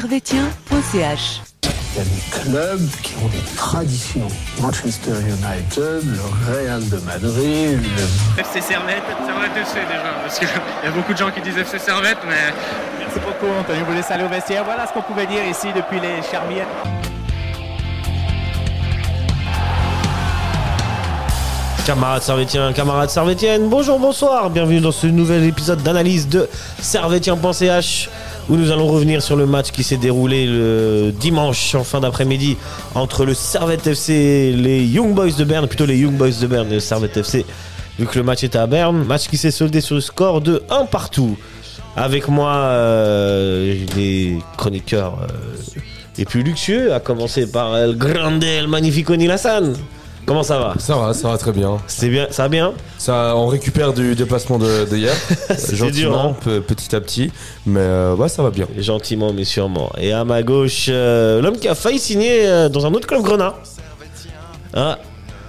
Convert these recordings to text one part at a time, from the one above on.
servetien.ch. Il y a des clubs qui ont des traditions. Manchester United, le Real de Madrid, le FC Servette, Servette FC déjà, parce qu'il y a beaucoup de gens qui disent FC Servette, mais Merci beaucoup, Anthony. Vous laissez aller au vestiaire. Voilà ce qu'on pouvait dire ici depuis les Charmières. Camarades Servétiens, camarades Servétiennes, bonjour, bonsoir, bienvenue dans ce nouvel épisode d'analyse de Servétien.ch où nous allons revenir sur le match qui s'est déroulé le dimanche en fin d'après-midi entre le Servette FC et les Young Boys de Berne, plutôt les Young Boys de Berne et le Servette FC, vu que le match était à Berne, match qui s'est soldé sur le score de 1 partout. Avec moi, euh, les chroniqueurs euh, les plus luxueux, à commencer par El Grande, El Magnifico Nilassan. Comment ça va Ça va, ça va très bien. C'est bien, ça va bien Ça, on récupère du déplacement de, de hier, gentiment, dur, hein. pe- petit à petit, mais euh, ouais, ça va bien. Gentiment mais sûrement. Et à ma gauche, euh, l'homme qui a failli signer euh, dans un autre club grenat. Ah,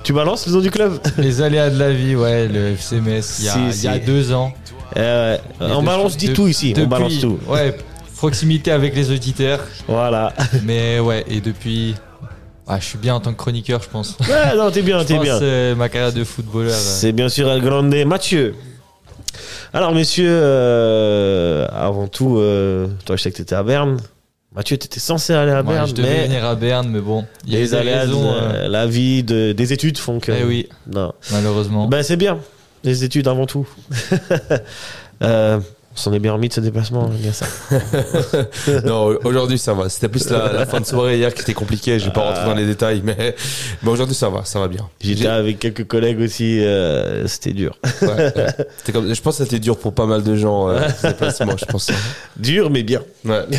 tu balances le nom du club Les aléas de la vie, ouais, le FC Metz, il y a, Si, il y a si. deux ans. Euh, Et On balance dit de- tout ici, on balance tout. Ouais, proximité avec les auditeurs. Voilà. Mais ouais, et depuis. Ah, je suis bien en tant que chroniqueur, je pense. Ouais, non, t'es bien, t'es bien. euh, ma carrière de footballeur. euh, C'est bien sûr El Grande Mathieu. Alors, messieurs, euh, avant tout, euh, toi, je sais que t'étais à Berne. Mathieu, t'étais censé aller à ouais, Berne, je devais mais venir à Berne, mais bon, il y a eu les des raisons, euh, la vie, de- des études font que. Eh oui, Non. malheureusement. Ben, c'est bien, les études avant tout. euh, on s'en est bien remis de ce déplacement, bien ça. non, aujourd'hui ça va. C'était plus la, la fin de soirée hier qui était compliquée. Je vais pas rentrer dans les détails, mais, mais aujourd'hui ça va, ça va bien. J'étais avec quelques collègues aussi, euh, c'était dur. ouais, ouais. C'était comme- je pense que c'était dur pour pas mal de gens euh, ce déplacement, je pense. dur, mais bien. Ouais.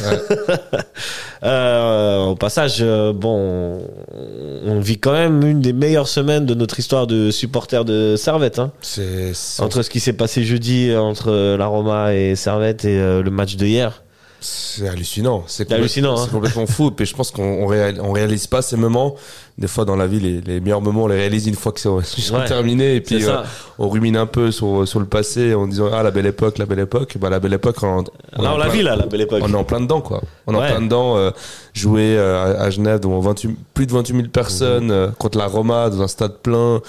Euh, au passage, bon, on, vit quand même une des meilleures semaines de notre histoire de supporters de Servette. Hein. C'est- Entre ce qui s'est passé jeudi entre la Roma et Servette et euh, le match de hier. c'est hallucinant. C'est hein. Complètement fou. Et je pense qu'on on réal- on réalise pas ces moments. Des fois dans la vie, les, les meilleurs moments, on les réalise une fois que c'est- Ouais. terminés. Et puis euh, on rumine un peu sur, sur le passé en disant ah la belle époque, la belle époque. Bah la belle époque, on, l'a plein- vu là, la belle époque. On est en plein dedans quoi. On est Ouais. en plein dedans. euh, jouer euh, à, Genève devant 28 plus de 28 000 personnes Mhm. contre la Roma dans un stade plein.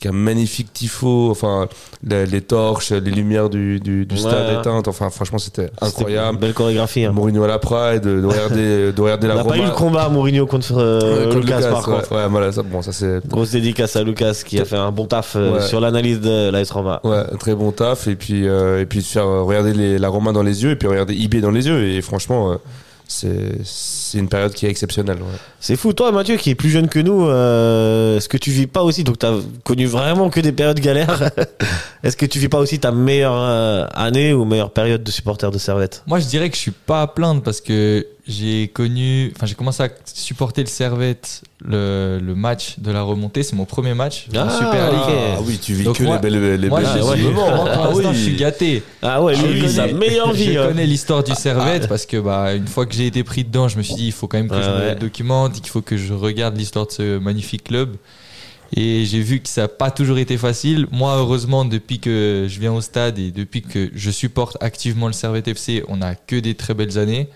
Avec un magnifique tifo, enfin les, les torches, les lumières du, du, du Ouais. stade éteintes, enfin franchement c'était incroyable. Belle chorégraphie. Hein. Mourinho à la Pride, de, de regarder, de regarder On la n'a pas eu le combat Mourinho contre, euh, Ouais, contre Lucas, par ouais. contre. Ouais, voilà, ça, bon, ça c'est. Grosse dédicace à Lucas qui a fait un bon taf euh, Ouais. sur l'analyse de l'AS Roma. Ouais, très bon taf. Et puis, euh, et puis de faire regarder les, la Roma dans les yeux et puis regarder IB dans les yeux. Et franchement, euh, c'est, une période qui est exceptionnelle. ouais. C'est fou, toi Mathieu qui est plus jeune que nous, euh, est-ce que tu vis pas aussi, donc t'as connu vraiment que des périodes galères, est-ce que tu vis pas aussi ta meilleure euh, année ou meilleure période de supporter de Servette? Moi, je dirais que je suis pas à plaindre parce que j'ai connu, enfin, j'ai commencé à supporter le Servette, le, le match de la remontée. C'est mon premier match Ah, Super League. Ah oui, tu vis Donc que moi- les belles, les Moi, belles je ouais. suis, pour Ah oui. je suis gâté. Ah ouais, lui, il vit sa meilleure vie. Je hein. connais l'histoire du Servette parce que bah une fois que j'ai été pris dedans, je me suis dit il faut quand même que je ouais. me documente, qu'il faut que je regarde l'histoire de ce magnifique club. Et j'ai vu que ça n'a pas toujours été facile. Moi, heureusement, depuis que je viens au stade et depuis que je supporte activement le Servette FC, on a que des très belles années.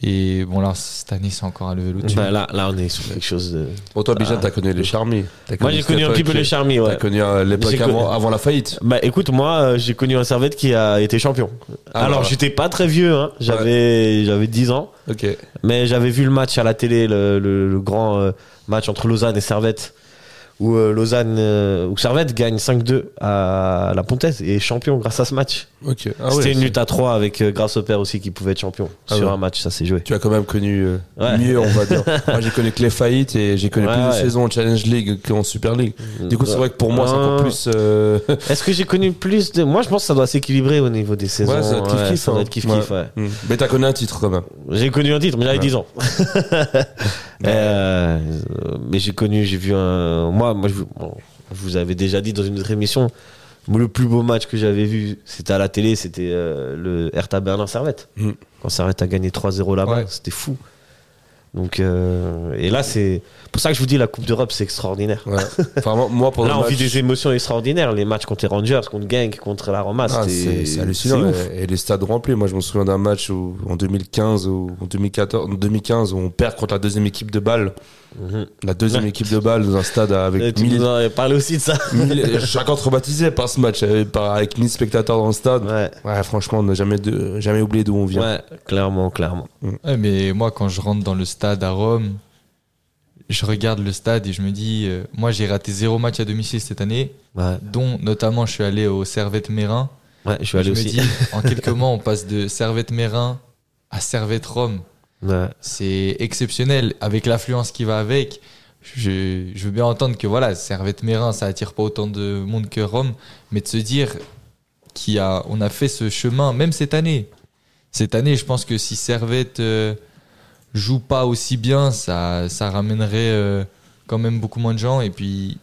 Et bon, là, cette année, c'est encore level au-dessus. Bah, là, là, on est sur quelque chose de. Bon, toi, Bijan, Ah. t'as connu les charmis. T'as Moi, j'ai connu un petit peu les charmis, ouais. T'as connu euh, l'époque avant, la faillite. Bah écoute, moi, euh, j'ai connu un Servette qui a été champion. Ah, Alors, voilà. j'étais pas très vieux, hein. j'avais j'avais 10 ans. Ok. Mais j'avais vu le match à la télé, le, le- le grand euh, match entre Lausanne et Servette, où Lausanne, où Servette gagne 5-2 à la Pontaise et est champion grâce à ce match. Ah C'était ouais, une lutte à 3 avec euh, grâce au père aussi qui pouvait être champion Ah sur ouais. un match, ça s'est joué. Tu as quand même connu euh, Ouais. mieux, on va dire. moi, j'ai connu que les faillites et j'ai connu plus de saisons en Challenge League qu'en Super League. Du coup, c'est vrai que pour moi, c'est encore plus. euh, Est-ce que j'ai connu plus de. Moi, je pense que ça doit s'équilibrer au niveau des saisons. Ouais, ça doit être kiff-kiff, ça doit hein. être ouais. Hmm. Mais t'as connu un titre quand même. J'ai connu un titre, mais j'avais Ouais. 10 ans. Euh, mais j'ai connu, j'ai vu un. Moi, moi je, bon, je vous avais déjà dit dans une autre émission, le plus beau match que j'avais vu, c'était à la télé, c'était euh, le Hertha Berlin Servette. Mm. Quand Servette a gagné 3-0 là-bas, Ouais. c'était fou. Donc, euh, et là, c'est pour ça que je vous dis la Coupe d'Europe, c'est extraordinaire. Ouais. Enfin, moi, moi, pendant Là, on vit des émotions extraordinaires. Les matchs contre les Rangers, contre Genk, contre la Roma, Ah, c'est hallucinant. Et, et les stades remplis. Moi, je me souviens d'un match où, en 2015 ou en 2014, en 2015 où on perd contre la deuxième équipe de balle. Mhm. La deuxième Ouais. équipe de balle dans un stade avec tu 1000 nous en avais parlé aussi de ça. 1000 chacun traumatisé par ce match, avec, par- avec 1000 spectateurs dans le stade. Ouais, Ouais, franchement, on n'a jamais, de- jamais oublié d'où on vient. ouais, clairement, clairement. Ouais, mais moi, quand je rentre dans le stade à Rome, je regarde le stade et je me dis, euh, moi, j'ai raté zéro match à domicile cette année, Ouais, dont notamment je suis allé au Servette Mérin. ouais, je suis allé je me dis, en quelques mois, on passe de Servette Mérin à Servette Rome. C'est exceptionnel avec l'affluence qui va avec. Je, veux bien entendre que voilà, Servette Mérin, ça attire pas autant de monde que Rome, mais de se dire qu'on a, on a fait ce chemin, même cette année. Cette année, je pense que si Servette euh, joue pas aussi bien, ça, ça ramènerait euh, quand même beaucoup moins de gens. Et puis,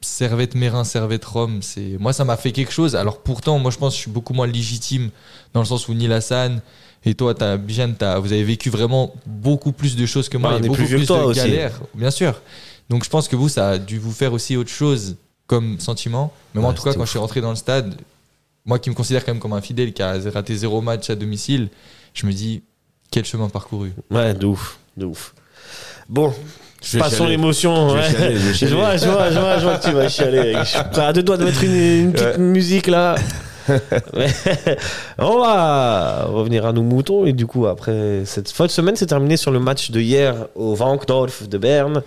Servette Mérin, Servette Rome, c'est moi, ça m'a fait quelque chose. Alors pourtant, moi, je pense que je suis beaucoup moins légitime dans le sens où Neil Hassan et toi, t'as, Bijan, t'as, vous avez vécu vraiment beaucoup plus de choses que moi, on et est beaucoup plus vieux que plus toi de aussi. galères, bien sûr. Donc je pense que vous, ça a dû vous faire aussi autre chose comme sentiment. Mais moi, en tout cas, quand ouf. je suis rentré dans le stade, moi qui me considère quand même comme un fidèle qui a raté zéro match à domicile, je me dis quel chemin parcouru. Ouais, de ouf, de ouf. Bon, Je passons l'émotion. Je ouais. vois, je vois, je vois, je vois que tu vas chialer. Je suis prêt à deux doigts de mettre une, une petite Ouais. musique là. On va revenir à nos moutons et du coup après cette folle semaine s'est terminée sur le match de hier au Wankdorf de Berne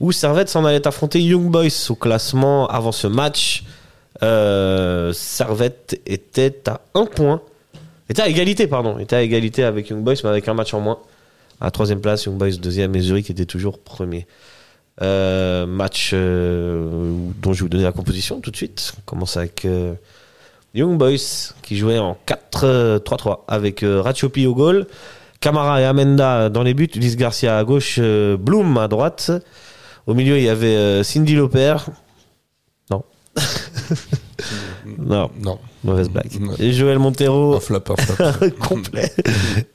où Servette s'en allait affronter Young Boys au classement avant ce match. Euh, Servette était à un point, était à égalité pardon, était à égalité avec Young Boys mais avec un match en moins. À troisième place, Young Boys deuxième et Zurich était toujours premier. Euh, match euh, dont je vais vous donner la composition tout de suite. On commence avec Young Boys qui jouait en 4-3-3 avec euh, Ratiopi au goal, Camara et Amenda dans les buts, Ulysse Garcia à gauche, euh, Bloom à droite. Au milieu, il y avait euh, Cindy Loper. Non. non, Non, mauvaise blague. Non. Et Joël Montero un flop, un flop. complet.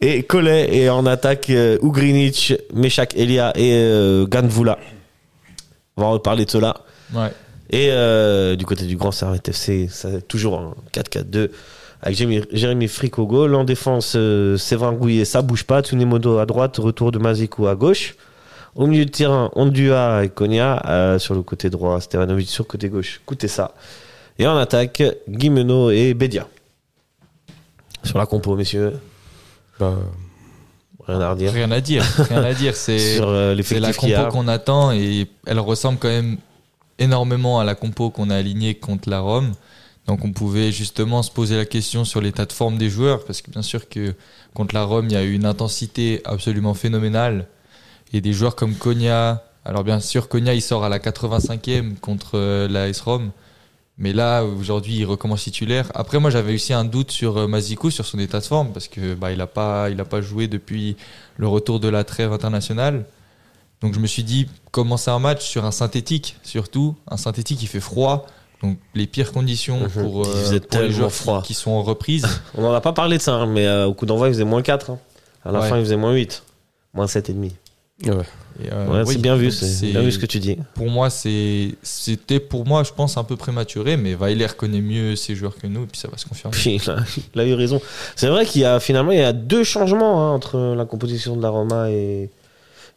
Et Collet et en attaque euh, Ugrinic, Meshak Elia et euh, Ganvula. On va en reparler de cela. Ouais. Et euh, du côté du Grand Servette FC, c'est toujours un 4-4-2 avec Jérémy, Jérémy Frick au goal. En défense, euh, Séverin Gouillet, ça bouge pas. Tsunemodo à droite, retour de Mazikou à gauche. Au milieu de terrain, Ondua et Konya. euh, sur le côté droit, Stevanovic sur le côté gauche. Écoutez ça. Et en attaque, Guimeno et Bedia. Sur la compo, messieurs, Bah, rien à redire. Rien à dire, rien à dire. C'est euh, c'est la compo qu'on attend et elle ressemble quand même énormément à la compo qu'on a alignée contre la Rome. Donc on pouvait justement se poser la question sur l'état de forme des joueurs parce que bien sûr que contre la Rome il y a eu une intensité absolument phénoménale et des joueurs comme Konya. Alors bien sûr Konya il sort à la 85e contre euh, la AS Rome. Mais là, aujourd'hui, il recommence titulaire. Après, moi, j'avais aussi un doute sur euh, Mazikou, sur son état de forme, parce que bah, il n'a pas, pas joué depuis le retour de la trêve internationale. Donc je me suis dit, commencer un match sur un synthétique, surtout un synthétique qui fait froid, donc les pires conditions Mhm. pour, euh, pour les joueurs qui- froid. Qui, sont en reprise. On n'en a pas parlé de ça, hein, mais euh, au coup d'envoi, il faisait moins 4. hein. À la Ouais. fin, il faisait moins 8. Moins 7,5. ouais. Et, euh, Ouais, oui, c'est bien vu, c'est bien vu ce que tu dis. Pour moi, c'était pour moi, je pense, un peu prématuré, mais Weiler connaît mieux ses joueurs que nous, et puis ça va se confirmer. Puis, il, a, il a eu raison. C'est vrai qu'il y a finalement il y a deux changements hein, entre la composition de la Roma et.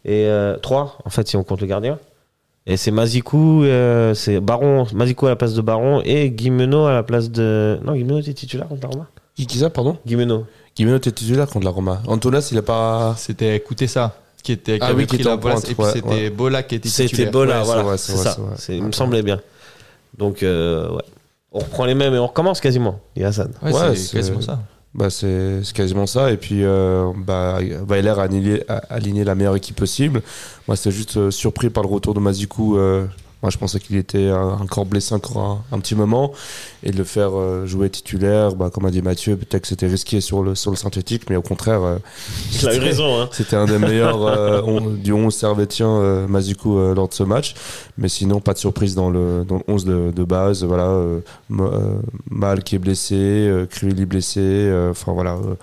Et euh, trois, en fait, si on compte le gardien. Et c'est Mazikou, euh, c'est Baron, Mazikou à la place de Baron et Guimeno à la place de. Non, Guimeno était titulaire contre la Roma Qui, ça, pardon? Guimeno. Guimeno était titulaire contre la Roma. Antonas, il a pas. C'était écoutez ça, qui était qui Ah oui, qui était la pointe, et puis ouais, c'était ouais. Bola qui était C'était titulaire. Bola, Ouais, c'est voilà. C'est ça. C'est- Il me semblait bien. Donc, euh, ouais. On reprend les mêmes et on recommence quasiment, Hassan. Ouais, c'est- quasiment ça. Bah, c'est quasiment ça. Et puis, euh, bah, Weiler a aligné, a aligné la meilleure équipe possible. Moi, c'était juste euh, surpris par le retour de Mazikou. euh, moi, je pensais qu'il était encore blessé encore un, un petit moment. Et de le faire euh, jouer titulaire, bah, comme a dit Mathieu, peut-être que c'était risqué sur le, sur le synthétique. Mais au contraire, euh, Il a eu raison, hein. c'était un des meilleurs euh, on- du 11 servétien euh, Mazikou euh, lors de ce match. Mais sinon, pas de surprise dans le, dans le 11 de, de base. Voilà, Ma- Mal qui est blessé, euh, Crivelli blessé. euh, Enfin voilà, euh,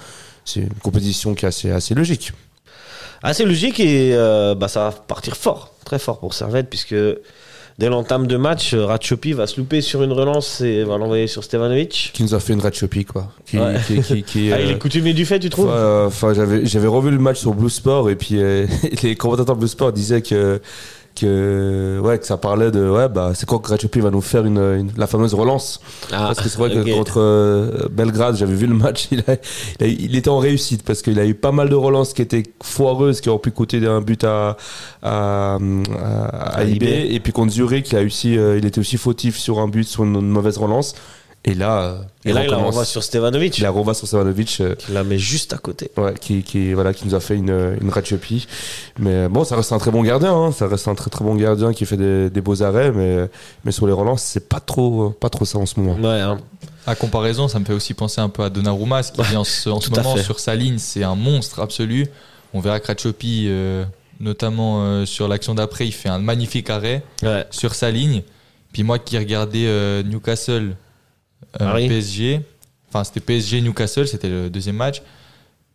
c'est une compétition qui est assez, assez logique. Assez logique et euh, bah, ça va partir fort, très fort pour Servette, puisque dès l'entame de match, euh, Ratchopi va se louper sur une relance et va l'envoyer sur Stevanovic. Qui nous a fait une red choppy, quoi. Qui, Ouais. qui, qui, qui, Ah, il euh, est coutumier du fait, tu trouves Enfin, j'avais j'avais revu le match sur Blue Sport et puis euh, les commentateurs Blue Sport disaient que que ouais que ça parlait de ouais bah c'est quand va nous faire une, une- la fameuse relance? Ah, parce que c'est vrai que contre euh, Belgrade j'avais vu le match il, a, il, a- il était en réussite parce qu'il a eu pas mal de relances qui étaient foireuses qui auraient pu coûter un but à à, à, à IB IB. et puis contre Zurich il a aussi euh, il était aussi fautif sur un but sur une, une mauvaise relance et là euh, Et là, il la renvoie sur Stevanovic. il la renvoie sur Savanovic euh, Il la met juste à côté. Ouais, qui, qui, voilà, qui nous a fait une, une Ratchopi. Mais bon, ça reste un très bon gardien, hein. ça reste un très très bon gardien qui fait des, des beaux arrêts, mais, mais sur les relances, c'est pas trop, pas trop ça en ce moment. Ouais, hein. À comparaison, ça me fait aussi penser un peu à Donnarumma, ce qui vient en ce, en moment fait. sur sa ligne, c'est un monstre absolu. On verra Kratchopi, euh, notamment euh, sur l'action d'après, il fait un magnifique arrêt ouais. sur sa ligne. Puis moi qui regardais euh, Newcastle euh. PSG, enfin c'était PSG Newcastle, c'était le deuxième match.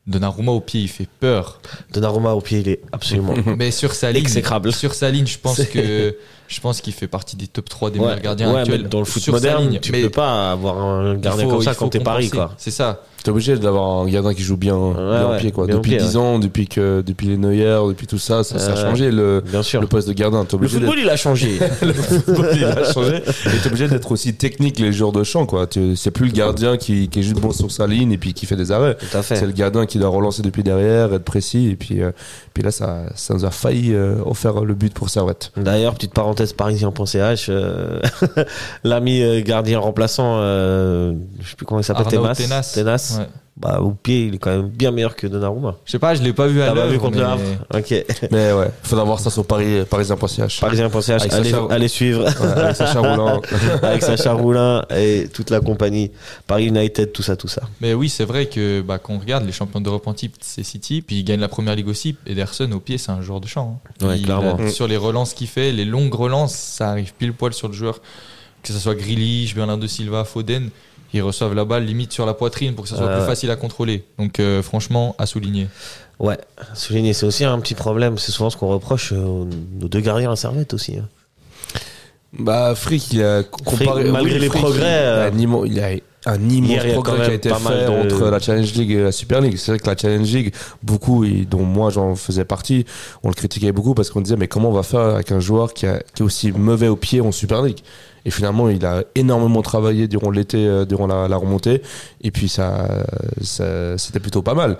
Donnarumma au pied, il fait peur. Donnarumma au pied, il est absolument. Mais sur sa ligne, Exécrable. sur sa ligne, je pense que je pense qu'il fait partie des top 3 des Ouais, meilleurs gardiens ouais, actuels. mais dans le foot moderne, tu Mais peux pas avoir un gardien faut- comme ça quand t'es Paris, quoi. C'est ça. T'es obligé d'avoir un gardien qui joue bien, bien ouais, pied, quoi. bien Depuis pied, 10 ans, depuis que, depuis les Neuer, depuis tout ça, ça, ça a changé le, Bien sûr. le poste de gardien. Le obligé football, il a changé. le football, il a changé. Et t'es obligé d'être aussi technique les joueurs de champ, quoi. C'est plus le gardien qui, qui est juste bon sur sa ligne et puis qui fait des arrêts. Tout à fait. C'est le gardien qui doit relancer depuis derrière, être précis. Et puis, euh, puis là, ça, ça nous a failli euh, offrir le but pour Servette. D'ailleurs, petite parenthèse parisien.ch, euh, l'ami euh, gardien remplaçant, euh, je sais plus comment il s'appelle, Tenas. Tenas. Tenas. Ouais. Bah, au pied, il est quand même bien meilleur que Donnarumma. Je sais pas, je l'ai pas vu à T'as pas l'œuvre. vu contre le mais- Havre Ok. Mais ouais, faudra voir ça sur Paris, parisien.ch. Parisien.ch, allez, Sacha- allez suivre. Ouais, avec Sacha Roulin. avec Sacha Roulin et toute la compagnie. Paris United, tout ça, tout ça. Mais oui, c'est vrai que bah, quand on regarde les champions d'Europe en type, c'est City, puis ils gagnent la première ligue aussi. Ederson au pied, c'est un joueur de champ. hein. Ouais, Il clairement. a- sur les relances qu'il fait, les longues relances, ça arrive pile poil sur le joueur. Que ce soit Grealish, Bernardo Silva, Foden, ils reçoivent la balle limite sur la poitrine pour que ça soit plus ouais. facile à contrôler. Donc euh, franchement, à souligner. Ouais, souligner, c'est aussi un petit problème. C'est souvent ce qu'on reproche euh, aux nos deux gardiens à Servette aussi. hein. Bah, Frick, il a comparé. malgré les Frick, progrès, il a euh, il a un immense Hier, progrès qui a été pas mal fait de- entre la Challenge League et la Super League. C'est vrai que la Challenge League, beaucoup, et dont moi j'en faisais partie, on le critiquait beaucoup parce qu'on disait mais comment on va faire avec un joueur qui, a- qui est aussi mauvais au pied en Super League? Et finalement, il a énormément travaillé durant l'été, euh, durant la, la remontée, et puis ça, ça- c'était plutôt pas mal.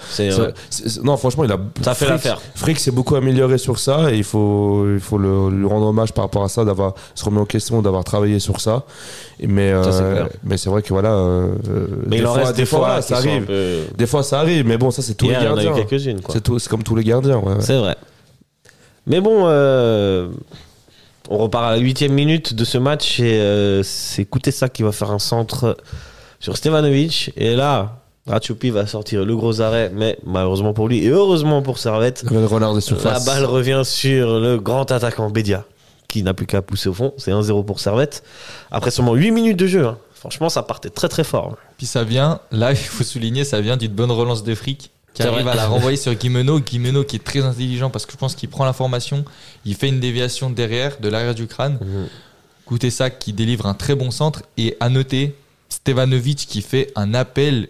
Ça- non, franchement, il a. Ça fait l'affaire. Frick s'est beaucoup amélioré sur ça et il faut, il faut le, lui rendre hommage par rapport à ça, d'avoir se remis en question, d'avoir travaillé sur ça. Et mais Ça, c'est euh, mais c'est vrai que voilà. euh, Mais il en reste des fois, ça arrive. peu- Des fois, ça arrive, mais bon, ça c'est tous Hier, les y en a eu gardiens. C'est comme tous les gardiens. ouais, ouais. C'est vrai. Mais bon, euh, on repart à la huitième minute de ce match et euh, c'est Koutessa qui va faire un centre sur Stevanovic. Et là, Ratchoupi va sortir le gros arrêt, mais malheureusement pour lui et heureusement pour Servette, Le renard de la balle revient sur le grand attaquant Bédia qui n'a plus qu'à pousser au fond. C'est 1-0 pour Servette. Après seulement 8 minutes de jeu. hein. Franchement, ça partait très très fort. Puis ça vient, là il faut souligner, ça vient d'une bonne relance de fric qui arrive à la renvoyer sur Guimeno. Guimeno qui est très intelligent parce que je pense qu'il prend l'information, il fait une déviation derrière, de l'arrière du crâne. Écoutez ça, qui délivre un très bon centre. Et à noter, Stevanovic qui fait un appel.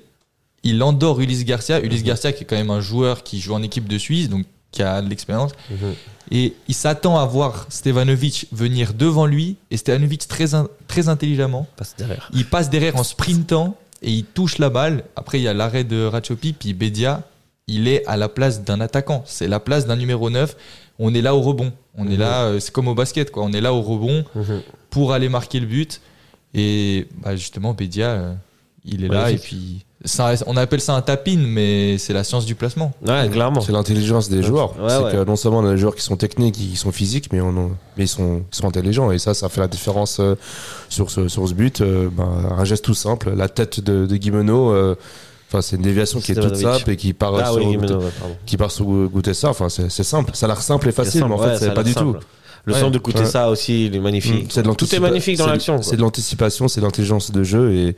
Il endort Ulysse Garcia. Ulysse Garcia qui est quand même un joueur qui joue en équipe de Suisse, donc qui a de l'expérience. Et il s'attend à voir Stevanovic venir devant lui. Et Stevanovic très, in- très intelligemment Passe derrière. il passe derrière en sprintant et il touche la balle. Après, il y a l'arrêt de Ratchopi, puis Bedia, il est à la place d'un attaquant. C'est la place d'un numéro 9. On est là au rebond. On est là, euh, c'est comme au basket, quoi. On est là au rebond Mhm. pour aller marquer le but. Et bah, justement, Bedia, euh, il est là. Et puis, ça- on appelle ça un tapin, mais c'est la science du placement. Ouais, clairement. C'est l'intelligence des joueurs. Ouais, c'est ouais. que non seulement on a des joueurs qui sont techniques, qui sont physiques, mais, on, mais ils, sont, ils sont intelligents. Et ça, ça fait la différence euh, sur, ce, sur ce but. Ben, un geste tout simple. La tête de, de Guimeno, euh, enfin, c'est une déviation qui est toute simple et qui part Ah sur, oui, pardon. qui part sur goûter ça. Enfin, c'est simple. Ça a l'air simple et facile, simple, mais en ouais, fait, c'est pas du tout. Le Ouais. son de Ouais. ça aussi, il est magnifique. Mm, de Tout est magnifique dans l'action. C'est de l'anticipation, c'est de l'intelligence de jeu. et,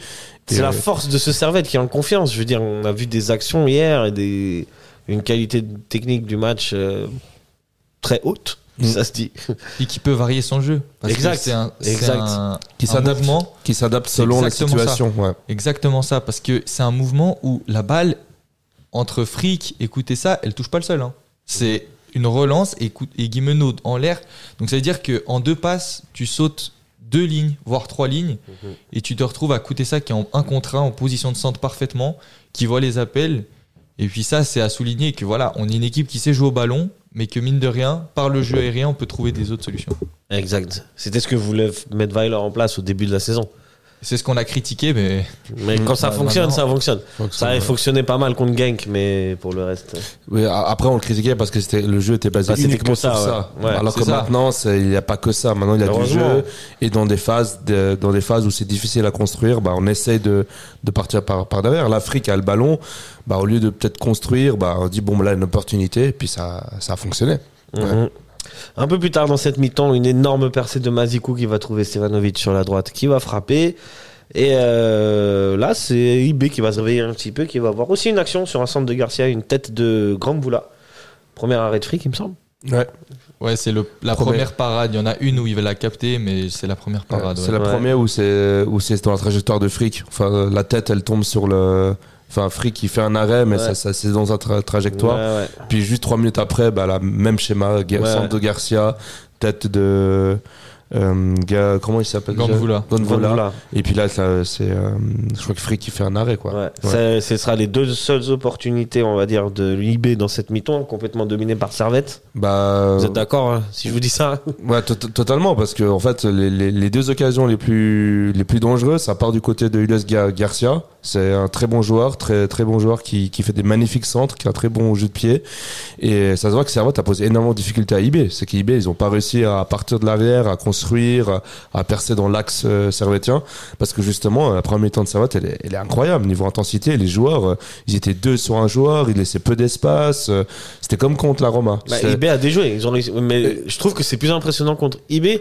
C'est la force de ce Servette qui est en confiance. Je veux dire, on a vu des actions hier et des une qualité technique du match euh, très haute. Ça se dit. Et qui peut varier son jeu. Parce que Exact. c'est un, Exact. un- Qui un s'adapte. mouvement Qui s'adapte selon la exactement ça. situation. Ouais. Exactement ça, parce que c'est un mouvement où la balle, entre fric, écoutez ça, elle touche pas le sol. hein. C'est une relance et, et en l'air. Donc ça veut dire qu'en deux passes, tu sautes deux lignes, voire trois lignes, et tu te retrouves à coûter ça qui est en un contre un, en position de centre parfaitement, qui voit les appels. Et puis ça, c'est à souligner que voilà, on est une équipe qui sait jouer au ballon, mais que mine de rien, par le jeu aérien, on peut trouver des autres solutions. Exact. C'était ce que voulait mettre Weiler en place au début de la saison. C'est ce qu'on a critiqué, mais Mais quand ça Bah, fonctionne, ça fonctionne. Ça avait ouais. fonctionné pas mal contre Genk, mais pour le reste. Oui, a- après on le critiquait parce que c'était le jeu était basé Bah, c'était uniquement que ça, sur ouais. ça. Ouais, Alors que ça. maintenant il n'y a pas que ça. Maintenant il y a du jeu et dans des phases de- dans des phases où c'est difficile à construire, bah on essaye de, de partir par, par derrière. L'Afrique a le ballon, bah au lieu de peut-être construire, bah on dit bon là une opportunité et puis ça ça a fonctionné. Mhm. Un peu plus tard dans cette mi-temps, une énorme percée de Mazikou qui va trouver Stevanovic sur la droite, qui va frapper. Et euh, là, c'est IB qui va se réveiller un petit peu, qui va avoir aussi une action sur un centre de Garcia, une tête de Gramboula. Premier arrêt de fric, il me semble. Ouais. Ouais, c'est le- la Première. première parade. Il y en a une où il va la capter, mais c'est la première parade. C'est ouais. la Ouais. première où c'est où c'est dans la trajectoire de Frick. Enfin la tête elle tombe sur le Enfin, Frick qui fait un arrêt, mais Ouais. ça, ça c'est dans sa tra- trajectoire. Ouais, ouais. Puis juste trois minutes après, bah, la même schéma, Ga- Ouais. centre de Garcia, tête de euh, comment il s'appelle. Gandvoula. Gandvoula. Et puis là, ça, c'est, euh, je crois que Frick qui fait un arrêt, quoi. Ouais. Ça- Ce sera les deux seules opportunités, on va dire, de l'IB dans cette mi-temps, complètement dominée par Servette. Bah, Vous êtes d'accord hein, si je vous dis ça? Ouais, to- to- totalement, parce que en fait, les, les- les deux occasions les plus les plus dangereuses, ça part du côté de Ules Ga- Garcia. C'est un très bon joueur, très très bon joueur qui, qui fait des magnifiques centres, qui a un très bon jeu de pied. Et ça se voit que Servette a posé énormément de difficultés à IB. C'est qu'IB, ils ont pas réussi à partir de l'arrière, à construire, à, à percer dans l'axe euh, servetien, parce que justement, la première mi-temps de Servette, elle est, elle est incroyable niveau intensité. Les joueurs, euh, ils étaient deux sur un joueur, ils laissaient peu d'espace. euh, C'était comme contre la Roma. Bah, IB a déjoué. Ils ont réussi. Mais je trouve que c'est plus impressionnant contre IB.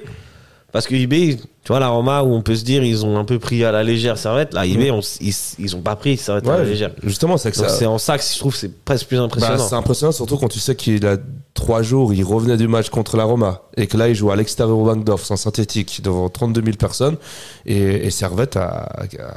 Parce que IB, tu vois, la Roma, où on peut se dire, ils ont un peu pris à la légère Servette. Là, on s- ils, ils ont pas pris Servette à la légère. justement, c'est que Donc ça. c'est en que je trouve c'est presque plus Bah, impressionnant. c'est impressionnant, surtout quand tu sais qu'il a trois jours, il revenait du match contre la Roma et que là, il joue à l'extérieur au Bankdorf, sans synthétique, devant 32 000 personnes. Et, et Servette a,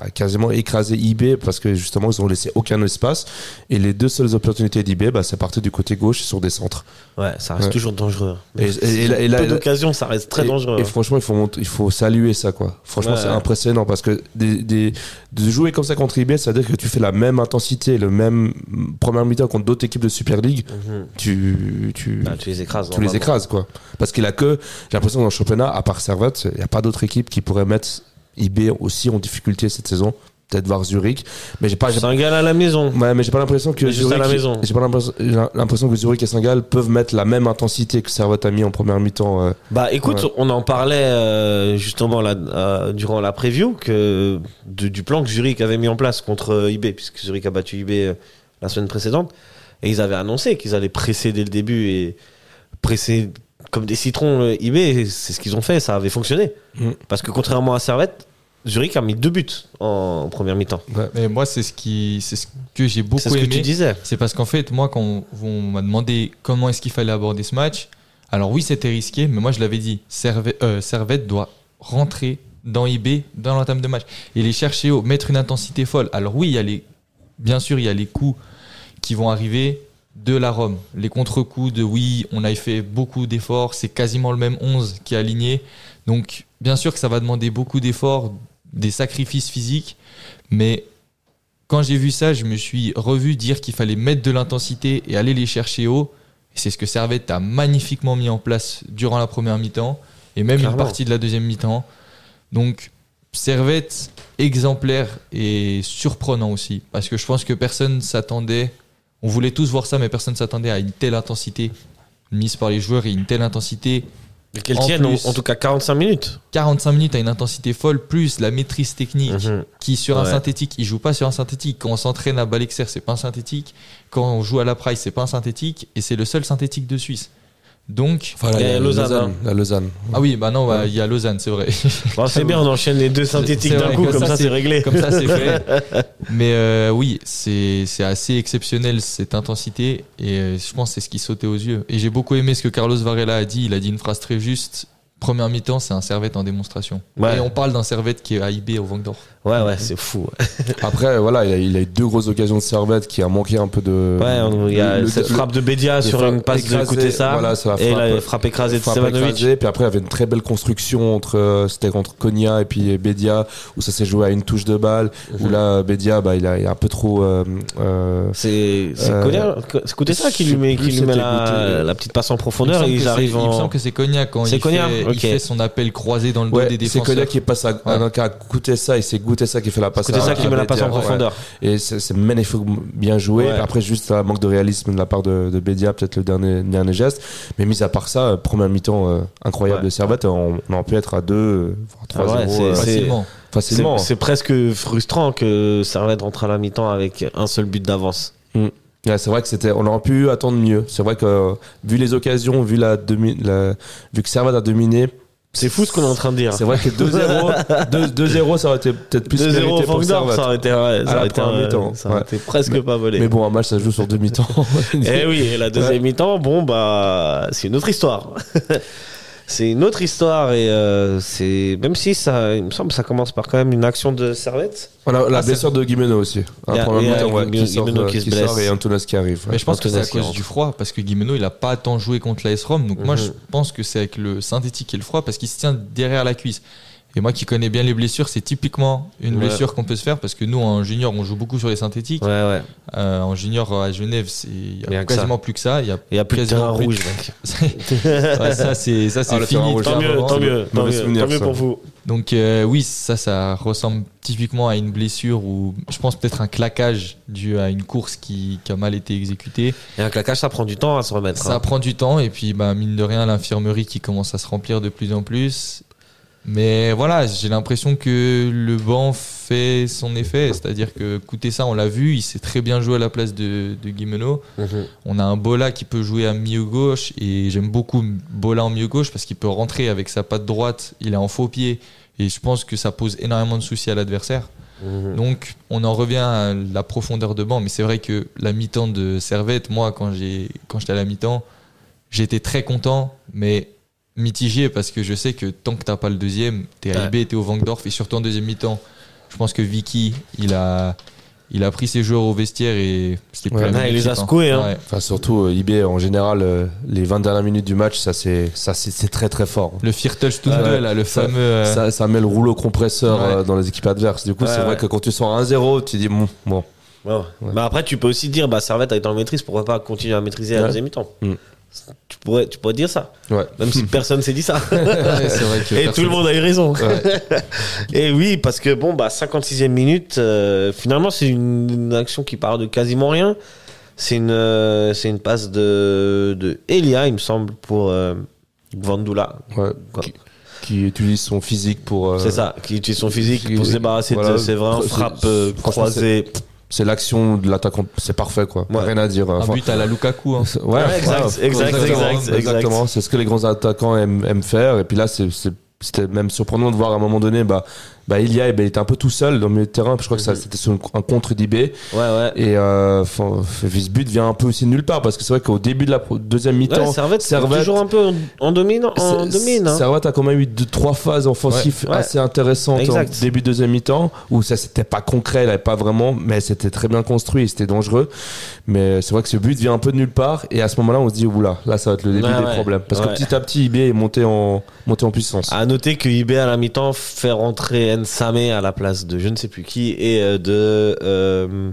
a quasiment écrasé IB parce que justement, ils ont laissé aucun espace. Et les deux seules opportunités d'IB, bah, c'est parti du côté gauche sur des centres. ouais, ça reste Ouais. toujours dangereux. Et- et- et là- et là- là- d'occasions, ça reste très dangereux. Et hein. franchement, il faut, il faut saluer ça, quoi. Franchement, Ouais. c'est impressionnant parce que des, des- de jouer comme ça contre IB, ça veut dire que tu fais la même intensité, le même première mi-temps contre d'autres équipes de Super League. Mhm. Tu, tu, Bah, tu les écrases. tu les écrases quoi. Parce qu'il a que, j'ai l'impression dans le championnat, à part Servette, il n'y a pas d'autre équipe qui pourrait mettre IB aussi en difficulté cette saison. Peut-être voir Zurich, mais j'ai pas, gars à la maison. Ouais, mais j'ai pas l'impression que juste à Zurich, la maison. j'ai pas l'impression, que Zurich et Saint-Gall peuvent mettre la même intensité que Servette a mis en première mi-temps. euh. Bah écoute, Ouais. on en parlait euh, justement là, euh, durant la preview que de- du plan que Zurich avait mis en place contre IB, puisque Zurich a battu IB la semaine précédente, et ils avaient annoncé qu'ils allaient presser dès le début et presser comme des citrons IB, c'est ce qu'ils ont fait, ça avait fonctionné. Mm. Parce que contrairement à Servette, Zurich a mis deux buts en, en première mi-temps. Mais moi, c'est ce, qui, c'est ce que j'ai beaucoup C'est ce que tu disais. C'est parce qu'en fait, moi, quand on, on m'a demandé comment est-ce qu'il fallait aborder ce match, alors oui, c'était risqué, mais moi, je l'avais dit, Servette, euh, Servette doit rentrer dans IB dans l'entame de match et les chercher haut, mettre une intensité folle. Alors oui, il y a les, bien sûr, il y a les coups qui vont arriver de la Rome. Les contre-coups de oui, on a fait beaucoup d'efforts, c'est quasiment le même 11 qui est aligné. Donc, bien sûr que ça va demander beaucoup d'efforts, des sacrifices physiques, mais quand j'ai vu ça, je me suis revu dire qu'il fallait mettre de l'intensité et aller les chercher haut. Et c'est ce que Servette a magnifiquement mis en place durant la première mi-temps et même Clairement. une partie de la deuxième mi-temps. Donc, Servette exemplaire et surprenant aussi. Parce que je pense que personne s'attendait. On voulait tous voir ça, mais personne s'attendait à une telle intensité mise par les joueurs et une telle intensité Qu'elles En tiennent en, tout cas 45 minutes. 45 minutes à une intensité folle, plus la maîtrise technique Mhm. qui sur un synthétique, il joue pas sur un synthétique. Quand on s'entraîne à Balexer, c'est pas un synthétique. Quand on joue à la Price, c'est pas un synthétique. Et c'est le seul synthétique de Suisse. Donc, Enfin, là, Et il y a Lausanne, Lausanne, hein. la Lausanne. ah oui, bah non, bah, il y a Lausanne, c'est vrai. Bon, c'est bien, on enchaîne les deux synthétiques d'un coup, comme comme ça, ça c'est réglé. Comme ça, c'est fait. Mais euh, oui, c'est c'est assez exceptionnel cette intensité et euh, je pense que c'est ce qui sautait aux yeux. Et j'ai beaucoup aimé ce que Carlos Varela a dit. Il a dit une phrase très juste. Première mi-temps, c'est un servette en démonstration. Ouais. Et on parle d'un servette qui est à IB au Vangdorf. Ouais, ouais, c'est fou. Après, voilà, il a, il a eu deux grosses occasions de servette qui a manqué un peu de. Ouais, on- il y a le- cette le- frappe de Bédia sur une passe de écrasée, Koutessa. voilà, c'est la et la frappe écrasée de Stevanovic. écrasée, puis après il y avait une très belle construction entre euh, c'était contre Konya et puis Bedia où ça s'est joué à une touche de balle où Mhm. là Bedia bah il a, il a un peu trop euh, euh, C'est c'est Euh, Konya- c'est Koutessa qui je lui met, qui lui met la, petite passe en Il me profondeur semble et que ils c'est- Il me semble que c'est Cognac quand C'est il, fait, ok. il fait son appel croisé dans le dos ouais, des c'est défenseurs. Konya qui passe à, à, à, à Koutessa et c'est Koutessa qui fait la passe Koutessa qui met la passe en ouais. profondeur. et c'est c'est magnifique bien joué Ouais. après juste un manque de réalisme de la part de, de Bedia peut-être le dernier, dernier geste mais mis à part ça euh, première mi-temps euh, incroyable Ouais. de Servette on, on aurait pu être à 2 voire 3 Ah ouais, 0 c'est- c'est- Facilement. facilement C'est c'est presque frustrant que Servette rentre à la mi-temps avec un seul but d'avance. Ouais, c'est vrai que c'était, on aurait pu attendre mieux. C'est vrai que vu les occasions, vu la, demi, la vu que Servette a dominé, C'est fou ce qu'on est en train de dire. c'est vrai que 2-0, 2 2-0, ça aurait été peut-être plus 2-0 mérité pour Vangdorf, Servette. ça aurait été, ouais, ça aurait été, un- mi-temps, ça aurait ouais. été presque pas volé. Mais bon, un match ça se joue sur deux mi-temps. Eh oui, et la deuxième mi-temps, bon bah c'est une autre histoire. c'est une autre histoire et euh, c'est même si ça, il me semble, que ça commence par quand même une action de Servette. A la Ah, blessure de Guimeno aussi. Il y a- il y a ouais, Guimeno qui sort, qui se qui blesse. sort et Antunes qui arrive. ouais. Mais je pense que c'est à cause hein. du froid, parce que Guimeno, il a pas tant joué contre l'AS Rome. Donc moi, Mhm. je pense que c'est avec le synthétique et le froid, parce qu'il se tient derrière la cuisse. Et moi qui connais bien les blessures, c'est typiquement une Ouais. blessure qu'on peut se faire, parce que nous, en junior, on joue beaucoup sur les synthétiques. Ouais, ouais. Euh, en junior à Genève, il y a ça. quasiment plus que ça. Il y a Il y a plus de terrain plus rouge, ça, c'est ça, c'est Ah, fini. rouge, Tant mieux, tant mieux, tant mauvais mieux, souvenir, tant mieux ça. pour vous. Donc euh, oui, ça, ça ressemble typiquement à une blessure ou je pense peut-être un claquage dû à une course qui, qui a mal été exécutée. Et un claquage, ça prend du temps à se remettre. Ça hein. prend du temps et puis bah, mine de rien l'infirmerie qui commence à se remplir de plus en plus. Mais voilà, j'ai l'impression que le banc fait son effet, c'est-à-dire que écoutez ça, on l'a vu, il s'est très bien joué à la place de, de Guimeno. Mhm. On a un Bola qui peut jouer à milieu gauche et j'aime beaucoup Bola en milieu gauche parce qu'il peut rentrer avec sa patte droite, il est en faux pied et je pense que ça pose énormément de soucis à l'adversaire. Mhm. Donc on en revient à la profondeur de banc, mais c'est vrai que la mi-temps de Servette, moi quand j'étais à la mi-temps, j'étais très content, mais mitigé parce que je sais que tant que t'as pas le deuxième, t'es à. IB, t'es au Vangdorf et surtout en deuxième mi-temps, je pense que Vicky, il a il a pris ses joueurs au vestiaire et c'était plus Ouais. la même Ouais, il les a secoués, hein. Ouais. Enfin, surtout, euh, IB, en général, euh, les 20 dernières minutes du match, ça, c'est, ça, c'est, c'est très, très fort. Le Viertelstunde, Ouais. là, le Ça- fameux. euh, Ça, ça met le rouleau compresseur Ouais. euh, dans les équipes adverses. Du coup, Ouais, c'est vrai que quand tu sors à 1-0, tu dis, bon, bon. Ouais. Ouais. Bah après, tu peux aussi dire, bah Servette a été en maîtrise, pourquoi pas continuer à maîtriser à la deuxième mi-temps Mm. Tu, pourrais, tu pourrais dire ça, Ouais. même si personne s'est dit ça. ouais, c'est vrai que Et tout le monde a eu raison. Ouais. Et oui, parce que bon, bah 56e minute, euh, finalement, c'est une, une action qui part de quasiment rien. C'est une, euh, c'est une passe de, de Elia, il me semble, pour euh. Qui, qui utilise son physique pour. euh, C'est ça, qui utilise son physique pour se débarrasser voilà. de ses vraies C'est- frappes croisées. C'est l'action de l'attaquant. C'est parfait, quoi. Ouais. Rien à dire. Un Enfin, but à la Lukaku. hein. Ouais, Ouais, exact, exact, exactement, exact, exact. exactement. C'est ce que les grands attaquants aiment, aiment faire. Et puis là, c'est- c'est- c'était même surprenant de voir à un moment donné, bah, bah Ilia, eh ben, il était un peu tout seul dans le milieu de terrain. Je crois que ça, Mhm. c'était sur un contre d'IB. Ouais, ouais. Et euh, ce but vient un peu aussi de nulle part parce que c'est vrai qu'au début de la deuxième mi-temps, Ouais, Servette, Servette- toujours un peu en, domine. En domine hein. Servette a quand même eu deux, trois phases offensives Ouais, ouais. assez intéressantes Exact. en début de deuxième mi-temps où ça c'était pas concret, avait pas vraiment, mais c'était très bien construit, c'était dangereux. Mais c'est vrai que ce but vient un peu de nulle part et à ce moment-là on se dit oula, là ça va être le début des problèmes parce que petit à petit IB est monté en monté en puissance. À noter que IB à la mi-temps fait rentrer Nsame à la place de je ne sais plus qui et euh, de euh,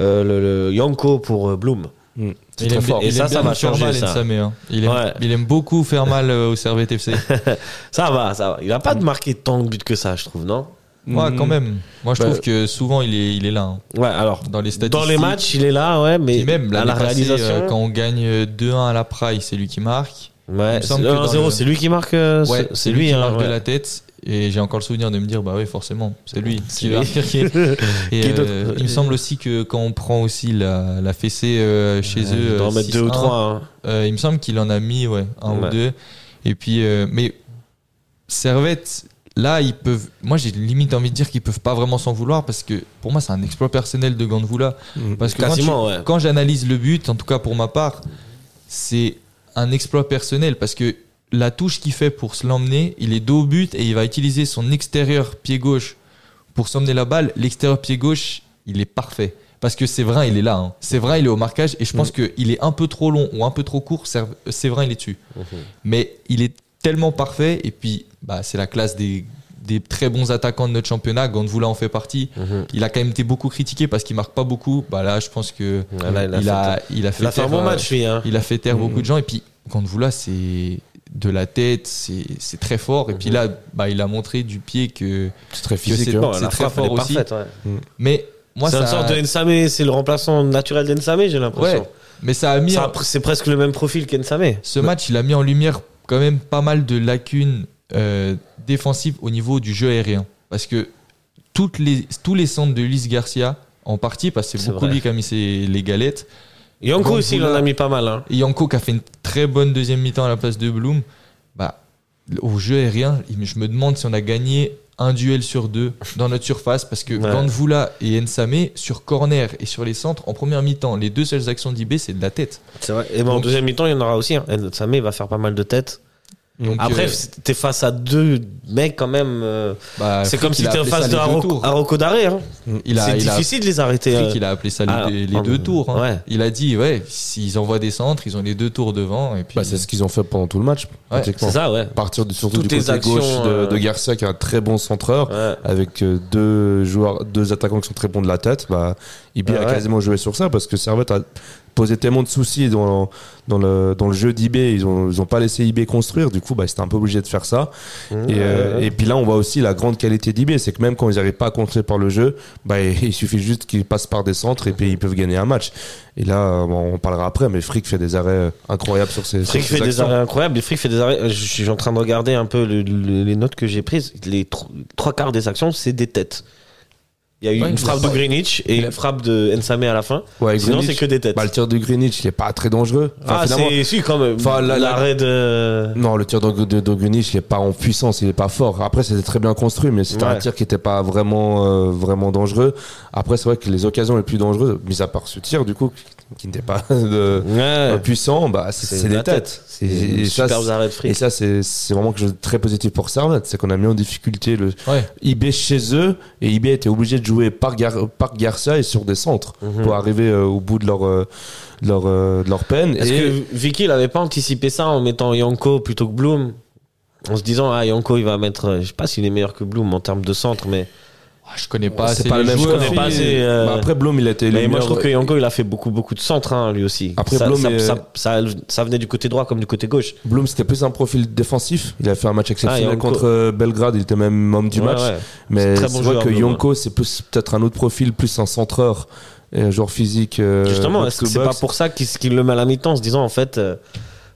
euh, le, le Yanko pour Bloom. Mm. C'est Il très aime, fort. Et il ça, aime ça bien va changer, mal, ça. Hein. Il, aime, Ouais. il aime beaucoup faire mal euh, au Servette FC. Ça va, ça va. Il a pas de marqué tant de buts que ça, je trouve, non? Moi, Mm. quand même. Moi, je Bah, trouve que souvent, il est, il est là. hein. Ouais, alors Dans les statistiques. dans les matchs, il est là, ouais, mais Et même à la passée, réalisation, euh, quand on gagne euh, 2-1 à la Praille, c'est lui qui marque. ouais, il me semble c'est- que 1-0, dans le- c'est lui qui marque. euh, Ouais, c'est- c'est lui, qui hein, marque ouais. de la tête. Et j'ai encore le souvenir de me dire, bah oui, forcément, c'est lui qui va. Et Qui euh, il me semble aussi que quand on prend aussi la, la fessée euh, chez eux, Il doit en mettre deux ou 6-1, trois. hein. euh, il me semble qu'il en a mis ouais, un Ouais. ou deux. Et puis, euh, mais Servette, là, ils peuvent. Moi, j'ai limite envie de dire qu'ils peuvent pas vraiment s'en vouloir parce que pour moi, c'est un exploit personnel de Gandvoula. Parce que quand, ouais. quand j'analyse le but, en tout cas pour ma part, c'est un exploit personnel parce que la touche qu'il fait pour se l'emmener, il est dos au but et il va utiliser son extérieur pied gauche pour s'emmener la balle. L'extérieur pied gauche, il est parfait. Parce que Séverin, il est là. hein. Séverin, il est au marquage et je pense qu'il est un peu trop long ou un peu trop court. Séverin, il est dessus. Mais il est tellement parfait et puis bah, c'est la classe des, des très bons attaquants de notre championnat. Gandvoula en fait partie. Mhm. Il a quand même été beaucoup critiqué parce qu'il marque pas beaucoup. Bah là, je pense que Ouais, là, il a il, fait a, il a fait Il a fait un taire, bon match, lui. Hein. Il a fait taire Mhm. beaucoup de gens. Et puis, Gandvoula, c'est de la tête, c'est c'est très fort. Et puis là, bah, il a montré du pied que. C'est très que physique. c'est- hein. Très fort aussi. parfaite, ouais. Mais moi, C'est ça. une sorte de Nsame, c'est le remplaçant naturel d'Ensame, j'ai l'impression. Ouais, mais ça a mis. C'est presque le même profil qu'Ensame. Ce match, il a mis en lumière quand même pas mal de lacunes euh, défensives au niveau du jeu aérien. Parce que toutes les, tous les centres de Luis Garcia, en partie, parce que c'est C'est beaucoup vrai. lui qui a mis ses- les galettes, Yanko aussi, il en a mis pas mal. Hein. et Yanko qui a fait une très bonne deuxième mi-temps à la place de Bloom, bah, au jeu aérien, il- je me demande si on a gagné un duel sur deux dans notre surface parce que Ouais. Et Nsame sur corner et sur les centres en première mi-temps, les deux seules actions d'IB c'est de la tête. C'est vrai. Et ben, en deuxième mi-temps, il y en aura aussi. Hein. Nsame va faire pas mal de têtes. Donc, Après, euh, t'es face à deux mecs quand même. euh, bah, c'est comme si t'es en face de. Aroko Daré, hein. Il a, C'est il a- difficile de les arrêter. Frick, euh. il a appelé ça les, Ah, les deux tours. hein. Ouais. Il a dit, ouais, s'ils envoient des centres, ils ont les deux tours devant. Et puis, Bah, c'est ce qu'ils ont fait pendant tout le match. C'est ça, ouais. À partir de, surtout Toutes du côté actions, gauche de, de Garcia qui est un très bon centreur Ouais. avec deux joueurs, deux attaquants qui sont très bons de la tête. Bah, Ibi a ouais. quasiment joué sur ça parce que Servette a posé tellement de soucis dans, dans, le, dans le jeu d'IB. Ils ont, ils ont pas laissé IB construire. Du coup, bah, c'était un peu obligé de faire ça. Et, euh, et puis là, on voit aussi la grande qualité d'IB. C'est que même quand ils n'arrivent pas à construire par le jeu, bah, il suffit juste qu'ils passent par des centres et puis ils peuvent gagner un match. Et là, bon, on parlera après, mais Frick fait des arrêts euh, incroyables sur ses, Frick sur ses fait des arrêts incroyables. Et Frick fait des arrêts. Je suis en train de regarder un peu le- le- les notes que j'ai prises. Les tro- trois quarts des actions, c'est des têtes. Il y a eu Ouais, une frappe de Greenwich et une frappe de Nsame à la fin. Ouais, Sinon, c'est que des têtes. bah, le tir de Greenwich, il est pas très dangereux. Enfin, ah, c'est si, quand même. Enfin, la- la- L'arrêt de. Non, le tir de, de, de Greenwich, il est pas en puissance, il est pas fort. Après, c'était très bien construit, mais c'était Ouais. un tir qui était pas vraiment, euh, vraiment dangereux. Après, c'est vrai que les occasions les plus dangereuses, mis à part ce tir, du coup, qui n'était pas de, Ouais. euh, puissant, bah, c'est c'est de des têtes. C'est Et, et ça, c'est- vraiment quelque chose de très positif pour Servette. C'est qu'on a mis en difficulté le Ouais. IB chez eux, et IB était obligé de jouer par, Gar par Garcia et sur des centres Mhm. pour arriver euh, au bout de leur, euh, de leur, euh, de leur peine. Est-ce Et- que Vicky n'avait pas anticipé ça en mettant Yanko plutôt que Bloom? En se disant, ah, Yanko, il va mettre. Je sais pas s'il est meilleur que Bloom en termes de centre, mais. Ah, je connais pas c'est pas le les même joueurs. connais pas assez, euh, Bah, après, Blom, il a été Mais moi, je trouve meilleur- que Yanko, il a fait beaucoup, beaucoup de centres, hein, lui aussi. Après, ça, Blom ça, est- ça, ça- ça venait du côté droit comme du côté gauche. Bloom, c'était plus un profil défensif. Il a fait un match exceptionnel Ah, Yanko. contre euh, Belgrade. Il était même homme du Ouais, match. ouais. Mais c'est bon vrai joueur, que Yonko, c'est plus peut-être un autre profil, plus un centreur et un joueur physique. euh, Justement, c'est pas pour ça qu'il le met à la mi-temps en se disant, en fait, euh,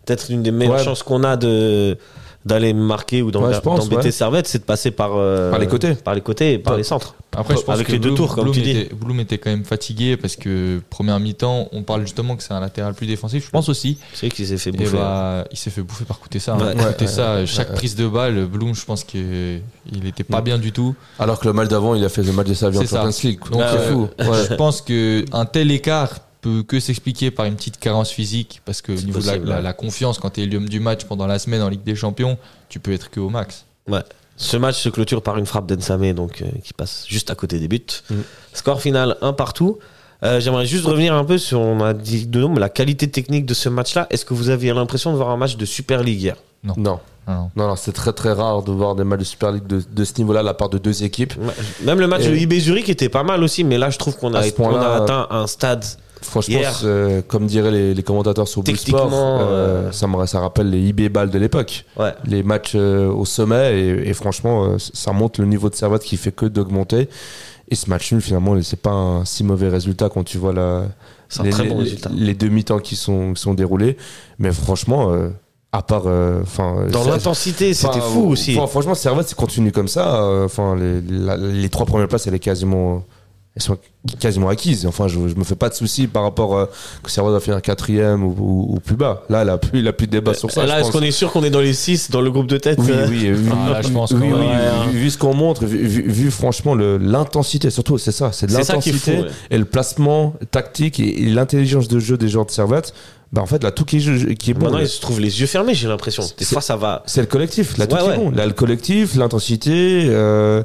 peut-être une des meilleures Ouais. chances qu'on a de d'aller marquer ou d'embêter ouais. Servette, c'est de passer par, euh, Par les côtés. par les côtés et par Ouais. les centres. Après, je pense Avec que les deux Bloom- tours, comme Bloom tu dis. était- Bloom était quand même fatigué parce que première mi-temps, on parle justement que c'est un latéral plus défensif. Je pense aussi. C'est vrai qu'il s'est fait bouffer. bah, il s'est fait bouffer par côté ça. hein. Ouais. Côté Ouais, ça, chaque prise de balle, Bloom, je pense qu'il était pas bien du tout. Alors que le match d'avant, il a fait le match de sa vie en C'est ça. Champions League. Donc, c'est euh, fou. Ouais. Je pense que un tel écart peut que s'expliquer par une petite carence physique parce que au niveau de la, possible, la- ouais. la confiance quand tu es l'homme du match pendant la semaine en Ligue des Champions, tu peux être que au max. Ce match se clôture par une frappe d'Ensame donc euh, qui passe juste à côté des buts. Mm. Score final un partout. Euh, J'aimerais juste revenir un peu sur on a dit de mais la qualité technique de ce match-là. Est-ce que vous aviez l'impression de voir un match de Super League hier? Non. Non. Non, non, c'est très très rare de voir des matchs de Super League de, de ce niveau-là, de la part de deux équipes. Même le match Et- de IB Zurich était pas mal aussi, mais là je trouve qu'on a, on atteint un stade. Franchement, comme diraient les, les commentateurs sur Blue Sport, euh, euh, ça, me, ça rappelle les IB balles de l'époque. Ouais. Les matchs euh, au sommet, et, et franchement, euh, ça montre le niveau de Servette qui fait que d'augmenter. Et ce match nul, finalement, c'est pas un si mauvais résultat quand tu vois la, les, bon les- les demi-temps qui sont, qui sont déroulés. Mais franchement, euh, À part, euh, enfin, Dans ça- l'intensité, c'était fou aussi. franchement, Servette, c'est continue comme ça. euh, Enfin, les, la- les trois premières places, elles, est quasiment, elles sont quasiment acquises. Enfin, je, je me fais pas de soucis par rapport euh, que Servette va finir quatrième ou, ou- ou plus bas. Là, il a plus, il a plus de débat sur ça. Là, est-ce qu'on est sûr qu'on est dans les 6 dans le groupe de tête Oui, euh, oui, oui, Ah, là, je pense oui, Ouais, hein. vu, vu ce qu'on montre, vu, vu- vu franchement le- l'intensité, surtout, c'est ça, c'est de l'intensité ouais. et le placement tactique et, et l'intelligence de jeu des joueurs de Servette. Bah, en fait, là, tout qui est, qui est bon. Maintenant, ils se trouvent les yeux fermés, j'ai l'impression. Des C'est- fois, ça va. C'est le collectif, là, tout Ouais, qui est bon. Là, le collectif, l'intensité. euh,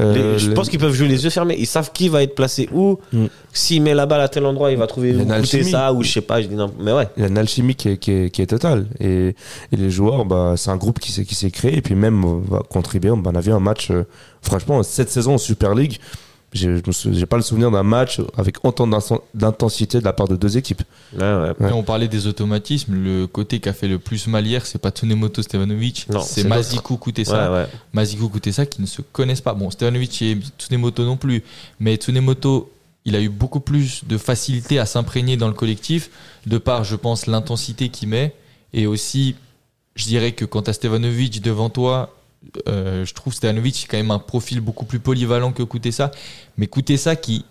euh, Les- je pense qu'ils peuvent jouer les yeux fermés. Ils savent qui va être placé où. Mm. S'il met la balle à tel endroit, il va trouver goûter ça ou je sais pas. Je dis non. Mais ouais. Il y a une alchimie qui est, qui est, qui est totale. Et, et les joueurs, bah, c'est un groupe qui s'est, qui s'est créé. Et puis même, on va contribuer. On a vu un match, euh, franchement, cette saison en Super League, j'ai, pas le souvenir d'un match avec autant d'inten- d'intensité de la part de deux équipes. Ouais, ouais. Ouais. Et on parlait des automatismes. Le côté qui a fait le plus mal hier, c'est pas Tsunemoto Stevanovic, Non, c'est Mazikou Kutesa. Ouais, ouais. Mazikou Kutesa qui ne se connaissent pas. Bon, Stevanovic et Tsunemoto non plus. Mais Tsunemoto, il a eu beaucoup plus de facilité à s'imprégner dans le collectif, de par, je pense, l'intensité qu'il met. Et aussi, je dirais que quand tu as Stevanovic devant toi, euh, je trouve Stevanovic quand même un profil beaucoup plus polyvalent que Kutesa. Mais Kutesa qui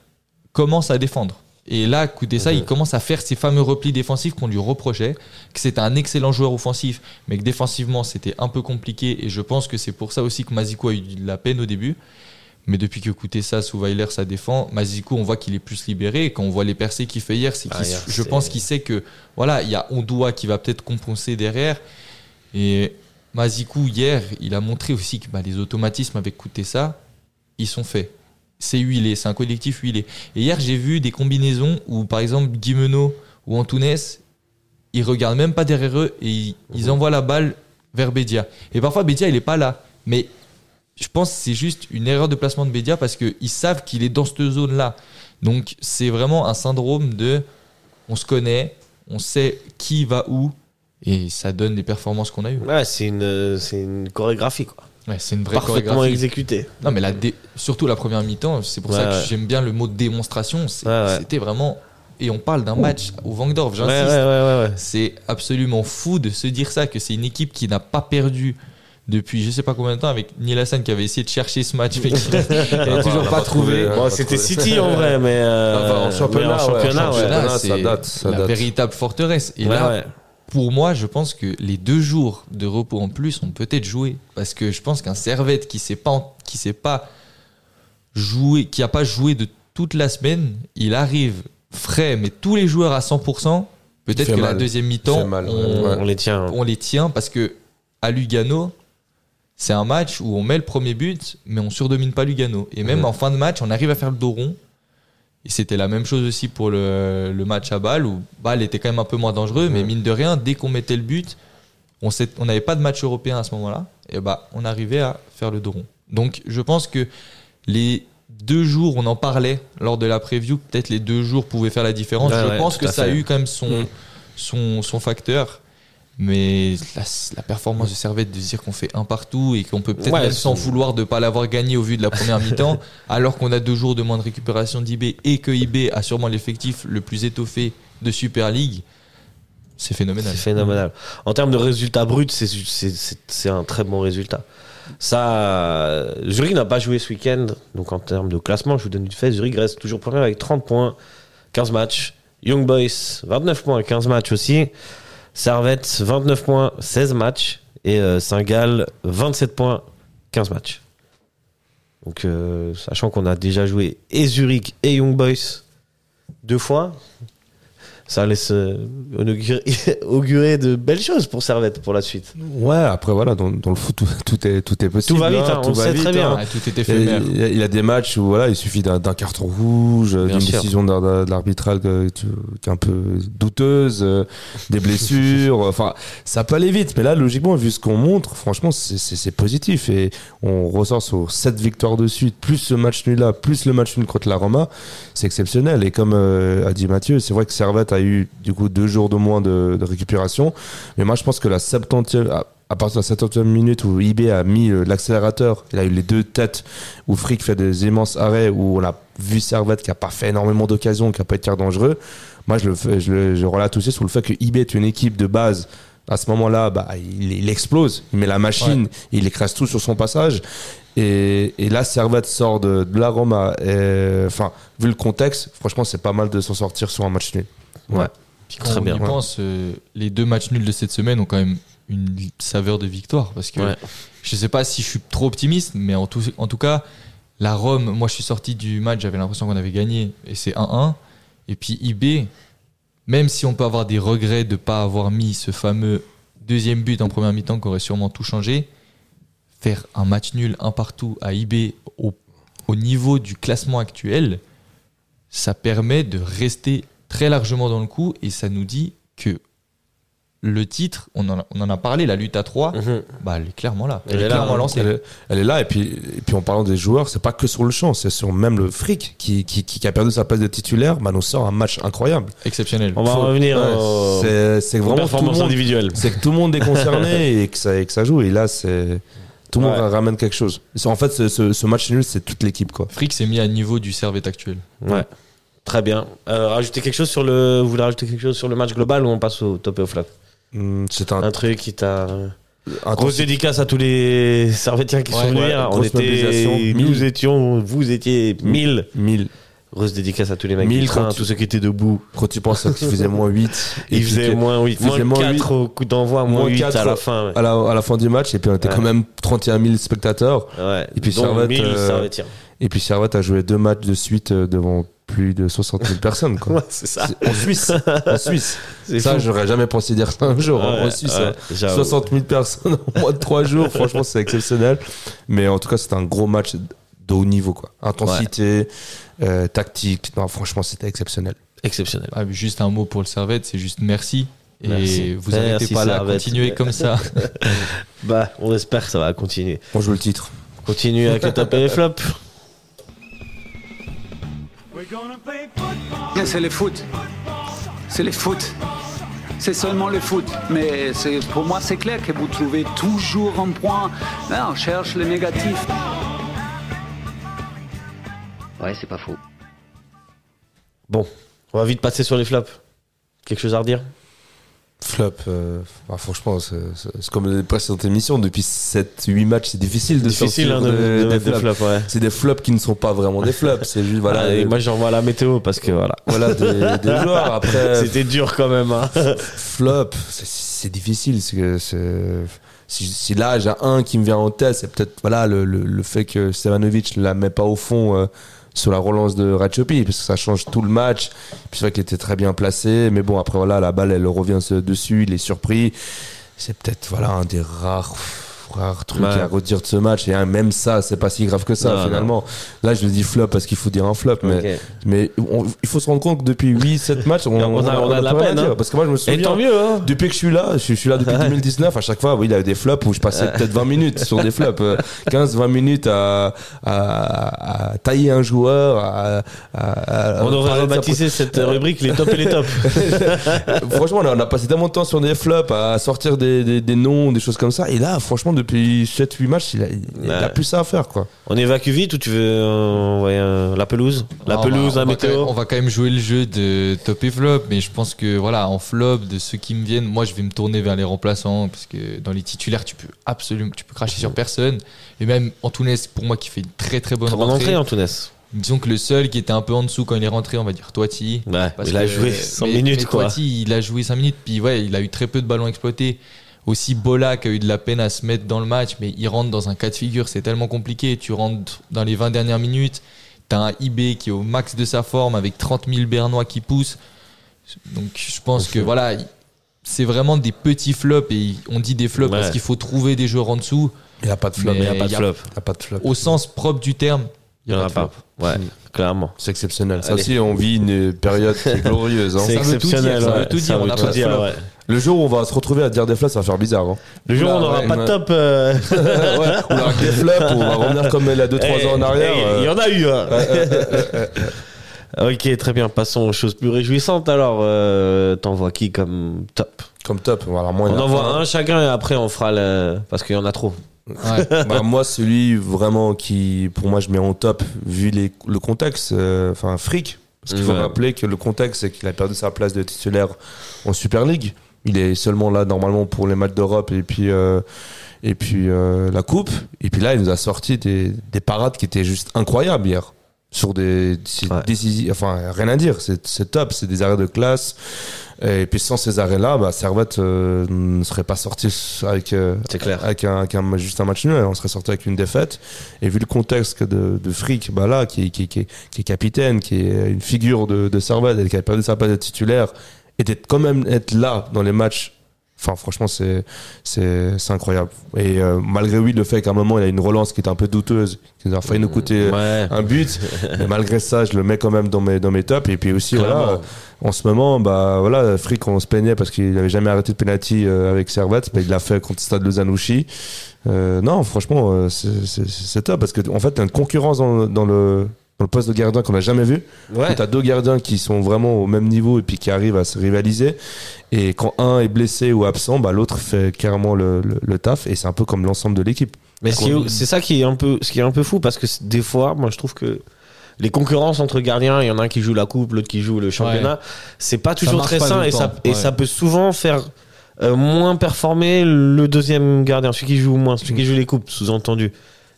commence à défendre. Et là, Kutesa, Mhm. il commence à faire ces fameux replis défensifs qu'on lui reprochait, que c'était un excellent joueur offensif, mais que défensivement, c'était un peu compliqué. Et je pense que c'est pour ça aussi que Mazikou a eu de la peine au début. Mais depuis que Kutesa sous Weiler, ça défend, Mazikou, on voit qu'il est plus libéré. Et quand on voit les percées qu'il fait hier, c'est Ah, je pense qu'il sait que voilà, il y a Ondoa qui va peut-être compenser derrière. Et Mazikou, hier, il a montré aussi que bah, les automatismes avec Kutesa, ils sont faits. C'est huilé, c'est un collectif huilé. Et hier, j'ai vu des combinaisons où, par exemple, Guimeno ou Antunes, ils regardent même pas derrière eux et ils, ils envoient la balle vers Bédia. Et parfois, Bédia, il est pas là. Mais je pense que c'est juste une erreur de placement de Bédia parce qu'ils savent qu'il est dans cette zone-là. Donc, c'est vraiment un syndrome de on se connaît, on sait qui va où et ça donne les performances qu'on a eues. Ouais, c'est une, c'est une chorégraphie, quoi. Ouais, c'est une vraie Parfaitement chorégraphie. exécutée. Non, mais la dé- surtout la première mi-temps, c'est pour Ouais, ça que ouais. j'aime bien le mot démonstration. c'est- Ouais, ouais. C'était vraiment. Et on parle d'un match au Vangdorf, Ouais, ouais, j'insiste. ouais, ouais, ouais. C'est absolument fou de se dire ça, que c'est une équipe qui n'a pas perdu depuis je sais pas combien de temps avec Neil Hassan qui avait essayé de chercher ce match, mais qui n'a toujours pas pas trouvé. trouvé, Bon, pas c'était trouvé. City en vrai, mais. euh, Enfin, en mais championnat, en ouais, championnat, en ouais. championnat. Là, ça c'est date, ça la date. véritable forteresse. Et Ouais, là, ouais. Pour moi, je pense que les deux jours de repos en plus ont peut-être joué. Parce que je pense qu'un Servette qui ne sait pas, qui sait pas jouer, qui a pas joué de toute la semaine, il arrive frais, mais tous les joueurs à 100%, peut-être que la deuxième mi-temps, Ouais. On les tient. on les tient parce que à Lugano, c'est un match où on met le premier but, mais on surdomine pas Lugano. Et même Mhm. en fin de match, on arrive à faire le dos rond. Et c'était la même chose aussi pour le, le match à Bâle, où Bâle était quand même un peu moins dangereux, mais mine de rien, dès qu'on mettait le but, on n'avait pas de match européen à ce moment-là, et bah on arrivait à faire le dos rond. Donc je pense que les deux jours, on en parlait lors de la preview, peut-être les deux jours pouvaient faire la différence. Ouais, je ouais, pense que ça a eu quand même son, son, son facteur. Mais la, la performance de Servette de dire qu'on fait un partout et qu'on peut peut-être Ouais, même s'en vouloir de ne pas l'avoir gagné au vu de la première mi-temps, alors qu'on a deux jours de moins de récupération d'IB et que IB a sûrement l'effectif le plus étoffé de Super League, c'est phénoménal. C'est phénoménal. En termes de résultats bruts, c'est- un très bon résultat. Ça, Zurich n'a pas joué ce week-end, donc en termes de classement, je vous donne une fait. Zurich reste toujours premier avec 30 points, 15 matchs. Young Boys, 29 points, 15 matchs aussi. Servette, 29 points, 16 matchs. Et euh, Saint-Gall, 27 points, 15 matchs. Donc, euh, sachant qu'on a déjà joué et Zurich et Young Boys deux fois, ça laisse euh, augurer, augurer de belles choses pour Servette pour la suite. Ouais, après voilà, dans, dans le foot, tout, tout est, tout est possible. Tout va vite, hein, on le va sait très bien. Ah, tout est éphémère. a, il y a- il y a des matchs où voilà, il suffit d'un carton rouge, d'une décision de est un peu douteuse, euh, des blessures. Enfin, ça peut aller vite. Mais là, logiquement, vu ce qu'on montre, franchement, c'est- positif. Et on ressort sur 7 victoires de suite, plus ce match nul-là, plus le match nul contre la Roma. C'est exceptionnel. Et comme euh, a dit Mathieu, c'est vrai que Servette a eu du coup deux jours de moins de, de récupération. Mais moi, je pense que la 70e, à, à partir de la 70e minute où IB a mis euh, l'accélérateur, il a eu les deux têtes où Frick fait des immenses arrêts, où on a vu Servette qui a pas fait énormément d'occasions, qui a pas été dangereux. Moi, je le, fais, je, le, je relate aussi sur le fait que IB est une équipe de base À ce moment-là, bah, il, il explose, il met la machine, il écrase tout sur son passage. Et, et là, Servette sort de, de la Roma. Et, Enfin, vu le contexte, franchement, c'est pas mal de s'en sortir sur un match nul. Ouais. Puis quand Très on bien. y pense, euh, les deux matchs nuls de cette semaine ont quand même une saveur de victoire. Parce que Ouais. je sais pas si je suis trop optimiste, mais en tout, en tout cas, la Rome, moi je suis sorti du match, j'avais l'impression qu'on avait gagné et c'est 1-1. Et puis IB, même si on peut avoir des regrets de ne pas avoir mis ce fameux deuxième but en première mi-temps qui aurait sûrement tout changé, faire un match nul, un partout à IB au, au niveau du classement actuel, ça permet de rester très largement dans le coup et ça nous dit que le titre, on en a, on en a parlé, la lutte à 3, Mhm. bah, elle est clairement là. Elle est là, clairement hein. lancée. Elle est, elle est là, et puis, et puis en parlant des joueurs, c'est pas que sur le champ, c'est sur même le fric qui, qui, qui a perdu sa place de titulaire, bah, nous sort un match incroyable. Exceptionnel. On va Faut- revenir ouais, aux, c'est vraiment tout le performances monde, individuelles. c'est que tout le monde est concerné et que ça, et que ça joue. Et là, c'est tout le monde ramène quelque chose. En fait, ce, ce, ce match nul, c'est toute l'équipe, quoi. Frick s'est mis à niveau du Servette actuel. Ouais. Très bien. Euh, rajouter quelque chose sur le. Vous voulez rajouter quelque chose sur le match global ou on passe au top et au flop? Hum, C'est un, Un truc qui t'a. Grosse dédicace à tous les Servétiens qui Ouais, sont venus. ouais, on était, nous étions, vous étiez 1000. 1000. Grosse dédicace à tous les mecs Mille du train, quand à tu- tous ceux qui étaient debout. Quand tu penses qu'il faisait moins 8. Il faisait moins 8, il faisait moins moins 4 au coup d'envoi, moins, moins 8 à la fin. Ouais. à la, à la fin du match, et puis on était Ouais. quand même 31 000 spectateurs. Ouais. Et puis Dont Servette, 1000 euh. Et puis Servette a joué deux matchs de suite euh, devant plus de 60 000 personnes. Quoi. Ouais, c'est ça. C'est- En Suisse, en Suisse. Ça, j'aurais jamais pensé dire ça un jour. hein. Ouais, en Suisse, ouais, euh, j'avoue. 60 000 personnes en moins de 3 jours, franchement, c'est exceptionnel. Mais en tout cas, c'était un gros match de haut niveau. Quoi. Intensité, euh, tactique. Non, franchement, c'était exceptionnel. Exceptionnel. Ah, juste un mot pour le Servette, c'est juste merci. Et Merci. vous n'arrêtez pas là, continuez comme ça. Bah, on espère que ça va continuer. On joue le titre. Continue avec le top et les flops. C'est le foot. C'est le foot. C'est seulement le foot. Mais c'est- pour moi, c'est clair que vous trouvez toujours un point. Là, on cherche le négatif. Ouais, c'est pas faux. Bon, on va vite passer sur les flops. Quelque chose à redire? Flop, euh, bah, franchement, c'est comme les précédentes émissions. Depuis 7-8 matchs, c'est difficile de Difficile sortir hein, de, des- de des flops. flops, ouais. C'est des flops qui ne sont pas vraiment des flops. C'est juste, voilà, Ah, et moi j'envoie la météo parce que voilà. voilà des, des joueurs. Après, C'était dur quand même. Hein. flop, c'est- difficile. c'est Si, si là, j'ai un qui me vient en tête, c'est peut-être voilà, le, le, le fait que Stevanovic ne la met pas au fond euh, sur la relance de Ratchopi, parce que ça change tout le match. Puis c'est vrai qu'il était très bien placé, mais bon, après, voilà, la balle, elle revient dessus, il est surpris. C'est peut-être voilà, un des rares, rares trucs Ouais. à redire de ce match. Et hein, même ça, c'est pas si grave que ça, Non, finalement. Là, je le dis flop parce qu'il faut dire un flop, mais, mais on- il faut se rendre compte que depuis 8-7 matchs, on, On a- on a de la peine, dire. hein. Parce que moi, je me Et souviens. tant mieux, hein. Depuis que je suis là, je suis, je suis là depuis 2019, à chaque fois, oui, il y avait des flops où je passais peut-être 20 minutes sur des flops. euh, 15-20 minutes à, à, à tailler un joueur. À, à- à On aurait rebaptisé cette rubrique les tops et les tops. franchement, on a, on a passé tellement de temps sur des flops, à sortir des, des, des noms, des choses comme ça. Et là, franchement, depuis 7-8 matchs, il a, il il a Ouais. plus ça à faire, quoi. On évacue vite ou tu veux euh, un- la pelouse? La pelouse, va- la on va quand même- météo On va quand même jouer le jeu de top et flop, mais je pense que voilà, en flop, de ceux qui me viennent, moi je vais me tourner vers les remplaçants, parce que dans les titulaires, tu peux absolument, tu peux cracher sur personne. Et même Antunes, pour moi, qui fait une très très bonne Très bonne rentrée. entrée, Antunes. Disons que le seul qui était un peu en dessous quand il est rentré, on va dire Toiti. Ouais, Parce il a que- joué 100 mais- minutes, mais quoi. Toiti, il a joué 5 minutes, puis ouais, il a eu très peu de ballons exploités. Aussi Bola qui a eu de la peine à se mettre dans le match, mais il rentre dans un cas de figure, c'est tellement compliqué. Tu rentres dans les 20 dernières minutes, t'as un IB qui est au max de sa forme avec 30 000 Bernois qui poussent. Donc je pense que voilà, c'est vraiment des petits flops et on dit des flops Ouais. parce qu'il faut trouver des joueurs en dessous. Il n'y a pas de flop. Il n'y a pas de a- flop. Il n'y a pas de flop. Au sens propre du terme, Il n'y en a pas. flop. Ouais, clairement. C'est exceptionnel. Ça Allez. aussi, on vit une période qui est glorieuse. hein. C'est ça veut tout dire, exceptionnel. ça veut ouais. tout dire, on a tout pas de dire, flop. ouais. Le jour où on va se retrouver à dire des flops, ça va faire bizarre. hein. Le jour où on n'aura ouais, pas de top. euh, ouais, on aura que des flops, on va revenir comme il y a 2-3 ans en arrière. eh, euh, Il y en a eu. hein. ok, très bien. Passons aux choses plus réjouissantes. Alors, euh, t'envoies qui comme top? Comme top. Voilà, moi, On envoie un. un chacun et après on fera le. Parce qu'il y en a trop. Ouais. Bah, moi, celui vraiment qui, pour moi, je mets en top, vu les- le contexte, euh, enfin, fric. Parce qu'il faut Ouais. rappeler que le contexte, c'est qu'il a perdu sa place de titulaire en Super League. Il est seulement là normalement pour les matchs d'Europe et puis euh, et puis euh, la coupe. Et puis là, il nous a sorti des, des parades qui étaient juste incroyables hier sur des, Ouais. enfin rien à dire, c'est top, c'est des arrêts de classe. Et puis sans ces arrêts-là, bah, Servette euh, ne serait pas sorti avec, euh, clair. avec, un, avec un- juste un match nul, on serait sorti avec une défaite. Et vu le contexte de, de Frick, bah là, qui, est- qui, qui, qui est capitaine, qui est une figure de, de Servette et qui a perdu sa place de titulaire, et d'être quand même être là dans les matchs. Enfin, franchement, c'est c'est c'est incroyable. Et euh, malgré oui, le fait qu'à un moment il a une relance qui était un peu douteuse, qui nous a failli nous coûter Ouais. un but, mais malgré ça, je le mets quand même dans mes dans mes tops. Et puis aussi, voilà, en ce moment, bah voilà, Frick, on se plaignait parce qu'il n'avait jamais arrêté de penalty euh, avec Servette, mais il l'a fait contre Stade Lozanouchi. Euh, non, franchement, euh, c'est- top parce que en fait, t'as une concurrence dans, dans le dans le poste de gardien qu'on n'a jamais vu. Ouais. T'as deux gardiens qui sont vraiment au même niveau et puis qui arrivent à se rivaliser. Et quand un est blessé ou absent, bah l'autre fait carrément le, le, le taf. Et c'est un peu comme l'ensemble de l'équipe. Mais c'est ça qui est un peu, ce qui est un peu fou parce que c'est- des fois, moi, je trouve que les concurrences entre gardiens, il y en a un qui joue la coupe, l'autre qui joue le championnat, c'est pas toujours très pas sain et ça, et ouais. ça peut souvent faire euh, moins performer le deuxième gardien, celui qui joue moins, celui qui joue les coupes, sous-entendu.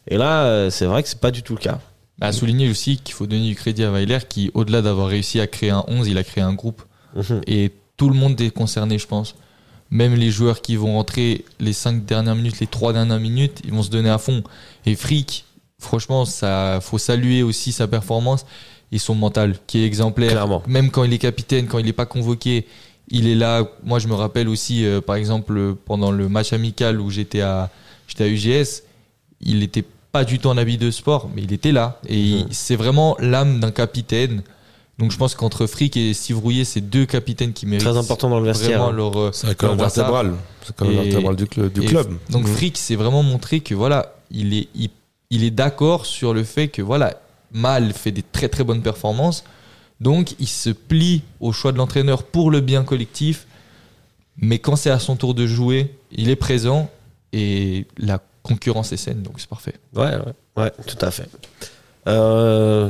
Et là, euh, c'est vrai que c'est pas du tout le cas. À souligner aussi qu'il faut donner du crédit à Weiler qui, au-delà d'avoir réussi à créer un 11, il a créé un groupe. Mhm. Et tout le monde est concerné, je pense. Même les joueurs qui vont rentrer les 5 dernières minutes, les 3 dernières minutes, ils vont se donner à fond. Et Frick, franchement, ça faut saluer aussi sa performance et son mental qui est exemplaire. Clairement. Même quand il est capitaine, quand il n'est pas convoqué, il est là. Moi, je me rappelle aussi, euh, par exemple, euh, pendant le match amical où j'étais à, j'étais à UGS, il n'était pas du tout en habit de sport, mais il était là. Et il- c'est vraiment l'âme d'un capitaine. Donc je pense qu'entre Frick et Steve Rouillet, c'est deux capitaines qui méritent Très important dans le vestiaire. vraiment hein. leur, euh, C'est vertébrale. C'est la colonne Et- vertébrale du, cl- du et club. Donc Mhm. Frick s'est vraiment montré que voilà, il est, il, il est d'accord sur le fait que voilà, Mal fait des très très bonnes performances. Donc il se plie au choix de l'entraîneur pour le bien collectif. Mais quand c'est à son tour de jouer, il est présent et la concurrence est saine, donc c'est parfait. Ouais, ouais, ouais, tout à fait. Euh,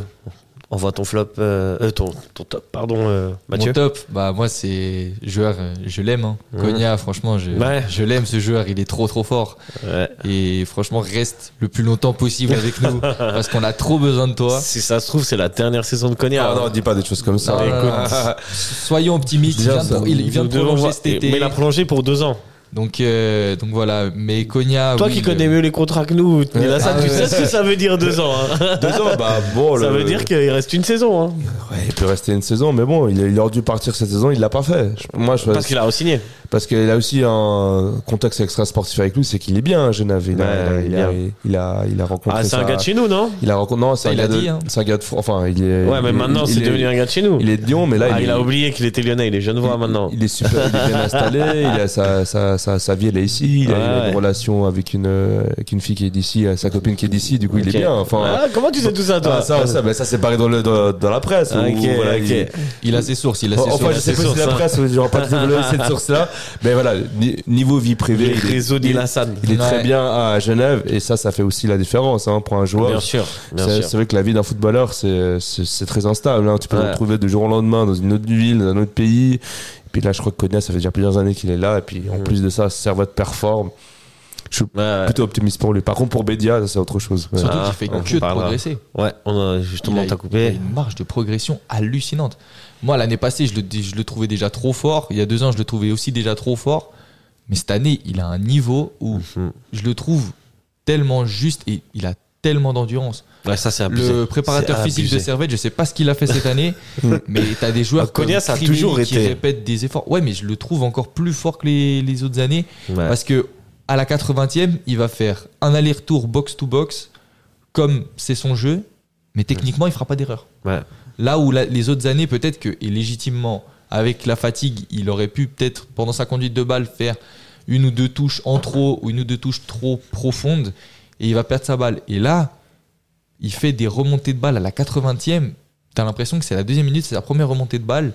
on voit ton flop, euh, euh, ton, ton top, pardon, euh, Mathieu. Mon top, bah moi c'est joueur, je l'aime. Hein. Konya, franchement, je, Ouais. je l'aime ce joueur, il est trop trop fort. Ouais. Et franchement, reste le plus longtemps possible avec nous parce qu'on a trop besoin de toi. Si ça se trouve, c'est la dernière saison de Konya. Ah hein. non, dis pas des choses comme ça. Écoute. Soyons optimistes. Il vient, de, ça- il, il vient de Nous devons prolonger cet été. Mais il a prolongé pour deux ans. Donc, euh, donc voilà. Mais Konya. Toi oui, qui connais mieux les contrats que nous, Ah tu sais ce que ça veut dire deux ans. hein. Deux ans, bah bon. Ça le- veut dire qu'il reste une saison. hein. Ouais, il peut rester une saison, mais bon, il, il aurait dû partir cette saison, il l'a pas fait. Moi, je, Parce qu'il a re-signé. Parce qu'il a aussi un contexte extra sportif avec lui, c'est qu'il est bien à Genève. Il, a, Ouais, il, a, il, a, il a rencontré. Ah, c'est un gars de chez nous, non Il a rencontré. Non, c'est un il gars a de. dit, hein. C'est un gars de. Enfin, il est. Ouais, mais maintenant, c'est est- devenu un gars de chez nous. Il est de Lyon, mais là, Ah, il, il a est- oublié qu'il était lyonnais, il est genevois maintenant. Il est super, il est bien installé. Il a sa, sa, sa, sa vie, elle est ici. Il a, Ouais, il a ouais. une relation avec une, avec une fille qui est d'ici, euh, sa copine qui est d'ici. Du coup, il est bien. Enfin, Ah, comment tu sais tout ça, toi Ah, ça, ça, ben, ça c'est pareil dans, le, dans, la presse. il- a ses sources. Il a ses Enfin, sources. je sais pas si la presse, j'aurais pas cette source-là. Mais voilà, ni- niveau vie privée, Les il est- réseaux il est-. Il est très bien à Genève et ça, ça fait aussi la différence hein, pour un joueur. Bien sûr, C'est vrai que la vie d'un footballeur, c'est très instable. hein. Tu peux te Ouais. retrouver du jour au lendemain dans une autre ville, dans un autre pays. Et puis là, je crois que Konya, ça fait déjà plusieurs années qu'il est là. Et puis en Mm. plus de ça, Servette performe. Je suis Ouais, plutôt optimiste pour lui. Par contre, pour Bédia, ça, c'est autre chose. Ouais. Surtout Ah, qu'il fait que de progresser. Ouais, on a justement, t'as Il a coupé. une marge de progression hallucinante. Moi, l'année passée, je le, je le trouvais déjà trop fort. Il y a deux ans, je le trouvais aussi déjà trop fort. Mais cette année, il a un niveau où Mhm. je le trouve tellement juste et il a tellement d'endurance. Ouais, ça, c'est abusé. Le préparateur physique de. Servette, je sais pas ce qu'il a fait cette année, mais t'as des joueurs Ah, Konya, comme ça a Crivelli toujours qui été. répètent des efforts. Ouais, mais je le trouve encore plus fort que les, les autres années Ouais. parce que à la 80e, il va faire un aller-retour box to box comme c'est son jeu, mais techniquement, il fera pas d'erreur. Ouais. Là où la- les autres années, peut-être que, et légitimement, avec la fatigue, il aurait pu peut-être, pendant sa conduite de balle, faire une ou deux touches en trop ou une ou deux touches trop profondes et il va perdre sa balle. Et là, il fait des remontées de balle à la 80e. T'as l'impression que c'est la deuxième minute, c'est sa première remontée de balle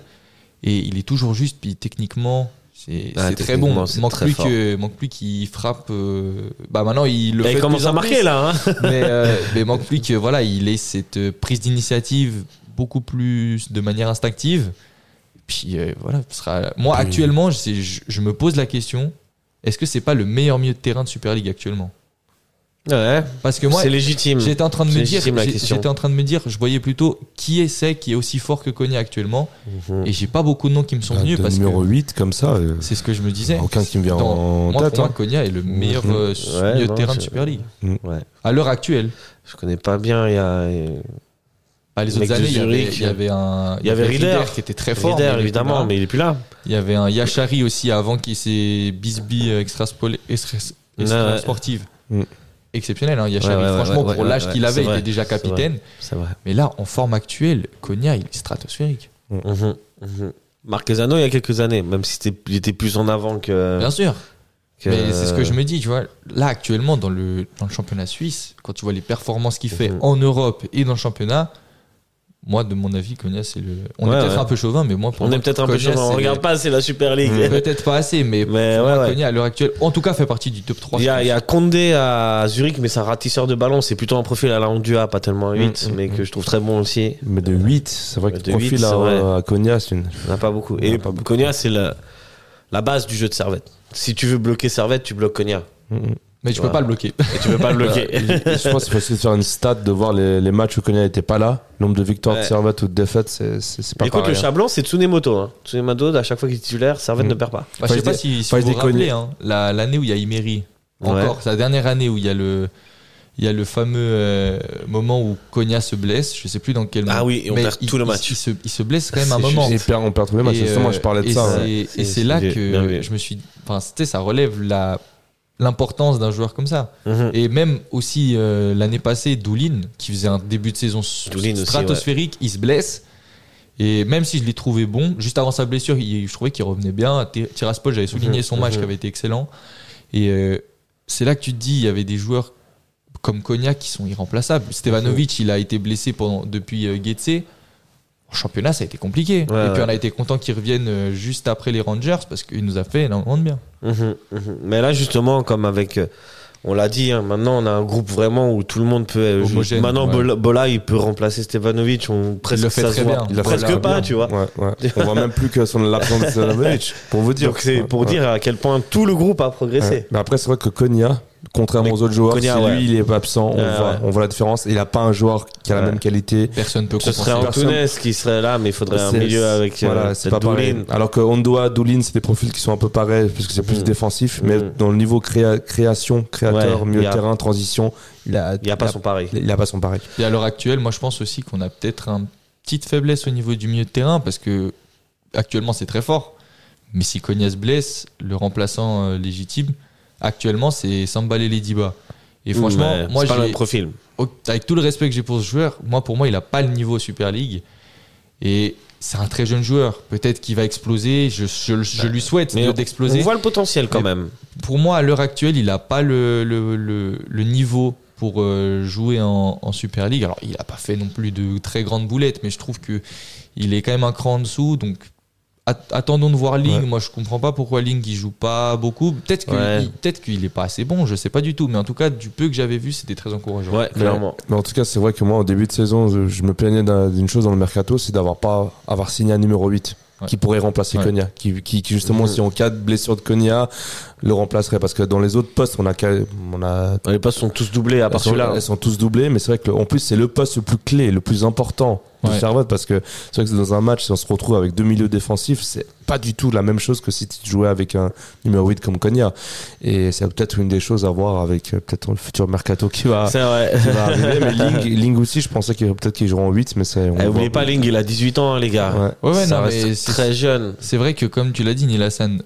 et il est toujours juste. Puis techniquement, c'est Ah, très bon. Manque très plus que manque plus qu'il frappe. euh, Bah maintenant il le Et fait. il commence à marquer, plus là. hein. mais, euh, mais manque plus que voilà, il ait cette euh, prise d'initiative beaucoup plus de manière instinctive. Puis euh, voilà, ce sera. Moi, actuellement, je, me pose la question est-ce que c'est pas le meilleur milieu de terrain de Super League actuellement? Ouais, Parce que moi, c'est légitime. J'étais en train de me dire, j'étais en train de me dire, je voyais plutôt qui est c'est qui est aussi fort que Konya actuellement, Mhm. et j'ai pas beaucoup de noms qui me sont Bah, venus parce numéro que 8 comme ça. euh, c'est ce que je me disais. aucun qui me vient en moi, tête. pour moi, hein. Konya est le meilleur Mhm. euh, Ouais, milieu de terrain de Super League Ouais. à l'heure actuelle. Je connais pas bien. Il y a. Bah, les autres années, il y, avait, il y avait un, Il y avait Rieder. qui était très fort, Rieder, évidemment, là. mais il est plus là. il y avait un Yachari aussi avant qui s'est Bisbee euh, extra, extra, extra sportive. Mm. Exceptionnel, hein, Yachari. Ouais, ouais, Franchement, ouais, pour l'âge qu'il avait, il était déjà capitaine. C'est vrai. Mais là, en forme actuelle, Konya, il est stratosphérique. Mhm. Marquezano, il y a quelques années, même si c'était- il était plus en avant que. Bien sûr. que- Mais c'est ce que je me dis, tu vois. Là, actuellement, dans le, dans le championnat suisse, quand tu vois les performances qu'il fait en Europe et dans le championnat, moi, de mon avis, Konya, c'est le. On Ouais, est peut-être ouais. un peu chauvin, mais moi, pour On moi, est peut-être un peu chaud. On regarde pas, c'est la Super League. Peut-être pas assez, mais, Mais pour ouais, moi, ouais. Konya, à l'heure actuelle, en tout cas, fait partie du top 3. Il y, a, y a Condé à Zurich, mais c'est un ratisseur de ballon. C'est plutôt un profil à la Ondua, pas tellement à 8, Mm, mais mm, que je trouve très bon aussi. Mais de 8, c'est vrai que De le 8, profil c'est vrai. à, à Konya, c'est une. Il n'y en a pas beaucoup. Et a pas beaucoup. Konya, c'est la, la base du jeu de Servette. Si tu veux bloquer Servette, tu bloques Konya. Mais tu Ouais. peux pas le bloquer. Et tu peux pas le bloquer. je pense qu'il faut essayer de faire une stat de voir les, les matchs où Konya n'était pas là. Nombre de victoires Ouais. de Servette ou de défaites, c'est pas Écoute, pareil. le hein. Chablon, c'est Tsunemoto. Hein. Tsunemoto, à chaque fois qu'il est titulaire, Servette Mm. ne perd pas. Bah, je sais pas si, si vous vous rappelez, hein, la- l'année où il y a Imery. Encore, c'est la dernière année où il y a le, il y a le fameux euh, moment où Konya se blesse. Je sais plus dans quel Ah moment. oui, et on Mais perd il- tout le il- match. Il, se, il se blesse quand même un moment. Perd- on perd tous les matchs. Et, Justement, euh, je parlais de et ça. ouais. Et C'est- là bien que je me suis. Enfin, c'était, ça relève la l'importance d'un joueur comme ça. Mhm. Et même aussi euh, l'année passée, Doulin, qui faisait un début de saison aussi, stratosphérique, il se blesse. Et même si je l'ai trouvé bon, juste avant sa blessure, il- je trouvais qu'il revenait bien. Tiraspol, j'avais souligné Mhm, son match mhm. qui avait été excellent. Et euh, c'est là que tu te dis, il y avait des joueurs comme Cognac qui sont irremplaçables. Stevanovic, il a été blessé pendant, depuis euh, Getse. En championnat, ça a été compliqué. Ouais, et puis on a été content qu'il revienne euh, juste après les Rangers parce qu'il nous a fait énormément de bien. Mhm, mhm. Mais là, justement, comme avec. euh, On l'a dit, hein, maintenant on a un groupe vraiment où tout le monde peut. euh, Homogène, maintenant, ouais. Bola, Bola, il peut remplacer Stevanovic. On, presque le fait ça très se bien. Il Presque pas, bien. tu vois. Ouais, ouais. On voit même plus que son l'absence de Stevanovic. Pour vous dire. Donc c'est pour Ouais. dire à quel point tout le groupe a progressé. Ouais. Mais après, c'est vrai que Konya, contrairement Mais aux autres joueurs, si ouais. lui il est absent, on, Ouais, voit, ouais. on voit la différence. Il a pas un joueur qui a la même qualité. Personne peut Ce serait. Antunes qui serait là, mais il faudrait un milieu avec. euh, voilà, pas pareil. Doulin. Alors que Ondoa, Doulin, c'est des profils qui sont un peu pareils parce que c'est plus Mhm. défensif. Mais Mhm. dans le niveau créa- création, créateur, Ouais, milieu de terrain, transition, il a, Il n'y a pas son pareil. il a pas son pareil. Et à l'heure actuelle, moi je pense aussi qu'on a peut-être une petite faiblesse au niveau du milieu de terrain parce que actuellement c'est très fort. Mais si Cognas se blesse, le remplaçant euh, légitime, actuellement c'est Sambale Lediba. Et franchement, moi pas le profil. avec tout le respect que j'ai pour ce joueur, moi pour moi il a pas le niveau Super League. Et c'est un très jeune joueur. Peut-être qu'il va exploser. Je, je- je lui souhaite Mais de- on d'exploser. voit le potentiel quand Mais- même. Pour moi, à l'heure actuelle, il n'a pas le, le, le, le niveau pour euh, jouer en, en Super League. Alors, il n'a pas fait non plus de très grandes boulettes, mais je trouve que il est quand même un cran en dessous. Donc, attendons de voir Ling. Ouais. Moi, je comprends pas pourquoi Ling il joue pas beaucoup. Peut-être qu'il Ouais. peut-être qu'il est pas assez bon. Je sais pas du tout. Mais en tout cas, du peu que j'avais vu, c'était très encourageant. Ouais, clairement. Mais en tout cas, c'est vrai que moi, au début de saison, je, je me plaignais d'un- d'une chose dans le mercato, c'est d'avoir pas avoir signé un numéro 8 Ouais. qui pourrait remplacer Ouais. Konya, qui, qui, qui, justement, si en cas de blessure de Konya, le remplacerait. Parce que dans les autres postes, on a, on a Les postes sont tous doublés à part celui-là. elles sont tous doublés, mais c'est vrai que en plus c'est le poste le plus clé, le plus important du Ouais. Servette parce que c'est vrai que dans un match, si on se retrouve avec deux milieux défensifs, c'est pas du tout la même chose que si tu jouais avec un numéro 8 comme Konya. Et c'est peut-être une des choses à voir avec euh, peut-être le futur mercato qui va, C'est vrai. qui va arriver. Mais Ling, Ling aussi, je pensais qu'il peut-être qu'il jouera en 8, mais c'est. on Eh, pas, Ling, il a 18 ans, hein, les gars. Ouais. Ouais, ouais, Ça non, reste mais c'est- très jeune. C'est vrai que comme tu l'as dit, Nilassan,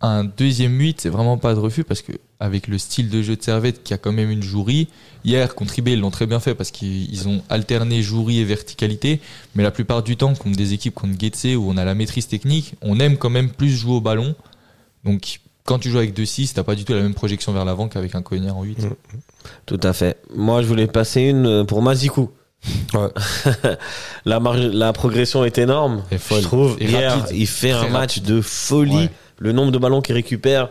un deuxième 8, c'est vraiment pas de refus parce que avec le style de jeu de Servette qui a quand même une jouerie, hier contre IB, ils l'ont très bien fait parce qu'ils ont alterné jouerie et verticalité, mais la plupart du temps, contre des équipes comme Getse où on a la maîtrise technique, on aime quand même plus jouer au ballon. Donc quand tu joues avec 2-6, t'as pas du tout la même projection vers l'avant qu'avec un Cognac en 8. Mm. Tout à fait. Moi, je voulais passer une euh, pour Mazikou. Ouais. la, marge, la progression est énorme. Folle. Je trouve. Et Hier, rapide. il fait un match de folie. Ouais. Le nombre de ballons qu'il récupère,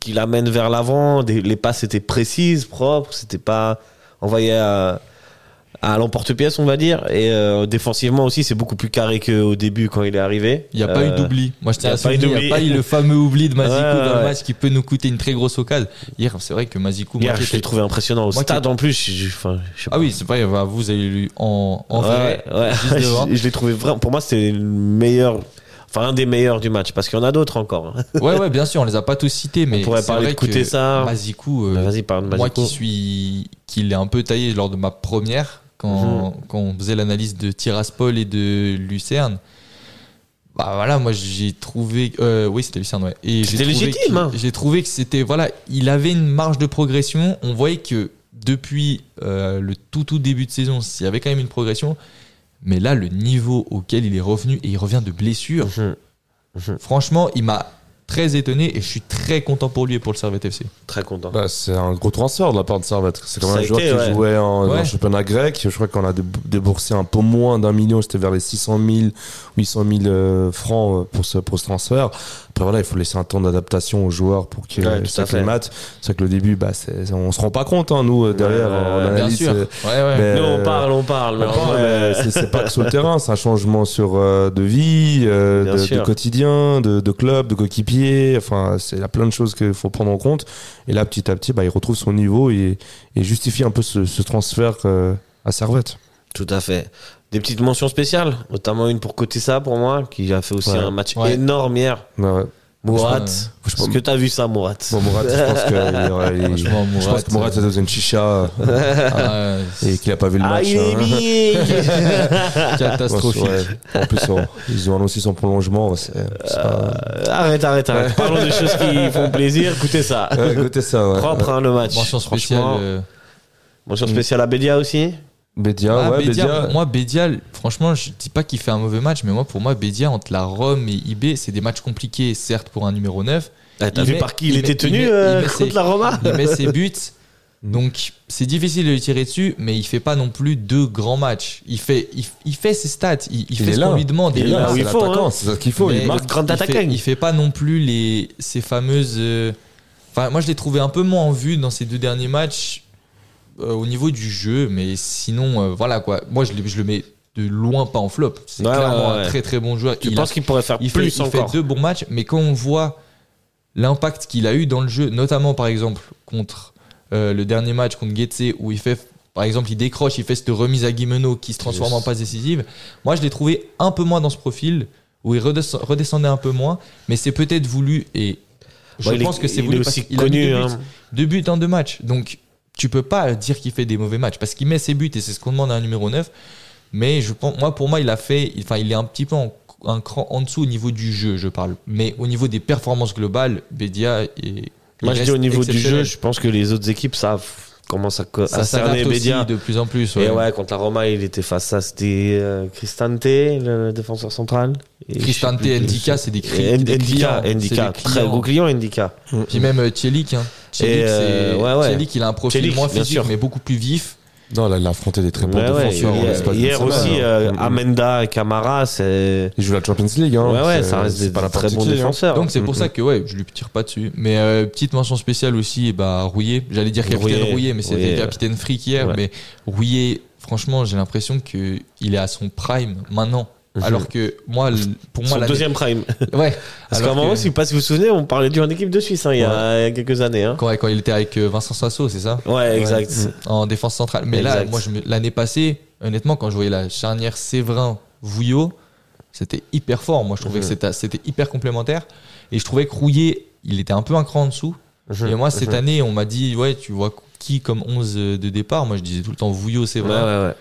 qu'il amène vers l'avant, les passes étaient précises, propres. C'était pas envoyé à, à l'emporte-pièce, on va dire. Et euh, défensivement aussi, c'est beaucoup plus carré qu'au début quand il est arrivé. Il n'y a pas eu Euh, d'oubli. Moi, je tiens à souligner, il n'y a pas eu le fameux oubli de Mazikou Ouais, dans ouais. le match qui peut nous coûter une très grosse occasion. Hier, c'est vrai que Mazikou, Hier, je l'ai trouvé impressionnant. Au Moi, stade, en plus, je- enfin, je sais pas. Ah oui, c'est vrai, bah, vous avez lu en, en vrai. Ouais, ouais. juste devant. je, je l'ai trouvé vraiment. Pour moi, c'était le meilleur. Enfin, un des meilleurs du match, parce qu'il y en a d'autres encore. hein. Ouais, ouais, bien sûr, on les a pas tous cités, mais pourrait c'est parler de que Mazikou, euh, Bah, Vas-y, parle de moi Mazikou. qui suis, qui l'ai un peu taillé lors de ma première, quand, Mhm. quand on faisait l'analyse de Tiraspol et de Lucerne. Bah voilà, moi j'ai trouvé, euh, oui c'était Lucerne, ouais. Et j'ai légitime, hein. J'ai trouvé que c'était, voilà, il avait une marge de progression. On voyait que depuis euh, le tout tout début de saison, il y avait quand même une progression. Mais là, le niveau auquel il est revenu et il revient de blessure, franchement, il m'a très étonné et je suis très content pour lui et pour le Servette FC. Très content. Bah, c'est un gros transfert de la part de Servette. C'est quand même a un joueur été, qui ouais. jouait en, Ouais. championnat grec. Je crois qu'on a dé- déboursé un peu moins d'un million. C'était vers les 600 000, 800 000 euh, francs euh, pour ce, pour ce transfert. Après, voilà, il faut laisser un temps d'adaptation aux joueurs pour qu'ils Ouais, s'acclimatent. C'est vrai que le début, bah, c'est- on se rend pas compte, hein, nous, euh, derrière, en ouais, Bien analyse. sûr. Ouais, ouais. mais, Nous, on parle, on parle. on c'est- pas que sur le terrain, c'est un changement sur euh, de vie, euh, de, de quotidien, de, de club, de coéquipier. Enfin, c'est il y a plein de choses qu'il faut prendre en compte. Et là, petit à petit, bah, il retrouve son niveau et, et justifie un peu ce, ce transfert euh, à Servette. Tout à fait. Des petites mentions spéciales, notamment une pour Kotessa pour moi, qui a fait aussi Ouais. un match Ouais. énorme hier. Ouais, ouais. Mourat, est-ce que t'as vu ça, Mourat Bon, Mourad, je pense que, il je Mourad, pense que Mourad, ça faisait une chicha euh, Ah, ouais, et qu'il a pas vu le Ah, match. il est hein. catastrophique. Ouais. En plus, on- ils ont annoncé son prolongement. c'est- c'est pas- Euh, Arrête, arrête, arrête. Parlons des choses qui font plaisir. Écoutez ça. Ouais, écoutez ça, ouais. Propre, hein, le match. Mention spéciale. Franchement, euh, Mention spéciale à Bédia aussi. Bédia, ah, ouais, Bédia, Bédia. Moi, Bédia, franchement, je dis pas qu'il fait un mauvais match, mais moi, pour moi, Bédia, entre la Rome et IB, c'est des matchs compliqués, certes, pour un numéro 9. Ah, T'as Il vu met- par qui il, il était met- tenu il met- euh, il met contre ses- la Roma Il met ses buts. Donc, c'est difficile de lui tirer dessus, mais il fait pas non plus deux grands matchs. Il fait, il, il fait ses stats, il, il Il fait ce qu'on lui demande. Il est là c'est où il faut, l'attaquant, hein. C'est ça qu'il faut. Mais Il marque. grand attaquant. il fait pas non plus les, ces fameuses. euh, Enfin, moi, je l'ai trouvé un peu moins en vue dans ces deux derniers matchs euh, au niveau du jeu, mais sinon, euh, voilà quoi. Moi, je, le- je le mets de loin pas en flop. C'est Ouais, clairement ouais, un très très bon joueur. Tu Il penses a- qu'il pourrait faire il fait, plus il fait encore deux bons matchs, mais quand on voit l'impact qu'il a eu dans le jeu, notamment par exemple contre euh, le dernier match contre Getse, où il fait, par exemple, il décroche, il fait cette remise à Guimeno qui se transforme Yes. en passe décisive. Moi, je l'ai trouvé un peu moins dans ce profil, où il redescend- redescendait un peu moins, mais c'est peut-être voulu et je Ouais, il est- pense que c'est il voulu est parce aussi qu'il a mis connu. deux buts, hein. deux buts en deux matchs. Donc, tu peux pas dire qu'il fait des mauvais matchs parce qu'il met ses buts et c'est ce qu'on demande à un numéro 9. Mais je pense, moi, pour moi, il a fait, enfin, il est un petit peu en- un cran en dessous au niveau du jeu, je parle. Mais au niveau des performances globales, Bédia est. Moi, je dis au niveau du jeu, je pense que les autres équipes savent comment ça, co- ça à cerner Bédia. de plus en plus. Et ouais. ouais, contre la Roma, il était face à c'était euh, Cristante, le défenseur central. Et Cristante, Ndika, c'est des, cri- Et des Ndika, clients. Ndika, très gros client Ndika. Puis même euh, Tchelik, hein. Et, euh, c'est- ouais, ouais. Il a un profil moins physique, mais beaucoup plus vif. Non, là, il a affronté des très bons défenseurs. en hier aussi, hein. euh, Mm. Amenda et Camara, c'est. Il joue la Champions League. Hein. Ouais, ouais, C'est- ça reste c'est des pas très bons hein. défenseurs. Donc c'est pour Mhm. ça que ouais, je lui tire pas dessus. Mais euh, petite mention spéciale aussi, bah Rouillet. J'allais dire capitaine Rouillet, Rouillet, mais c'était capitaine Frick hier. Ouais. Mais Rouillet, franchement, j'ai l'impression que il est à son prime maintenant. Alors que moi, pour moi, Son la deuxième prime. ouais. Parce qu'à un moment, si vous pas si vous vous souvenez, on parlait du en équipe de Suisse hein, il, y a, quelques années. Hein. quand, quand il était avec euh, Vincent Sasso, c'est ça? Ouais, exact. En défense centrale. Mais là, moi, je l'année passée, honnêtement, quand je voyais la charnière Séverin-Vouillot, c'était hyper fort. Moi, je trouvais que c'était c'était hyper complémentaire. Et je trouvais que Rouillet, il était un peu un cran en dessous. Et moi, cette année, on m'a dit, ouais, tu vois qui comme 11 de départ? Moi, je disais tout le temps Vouillot, c'est Ouais, ouais, ouais.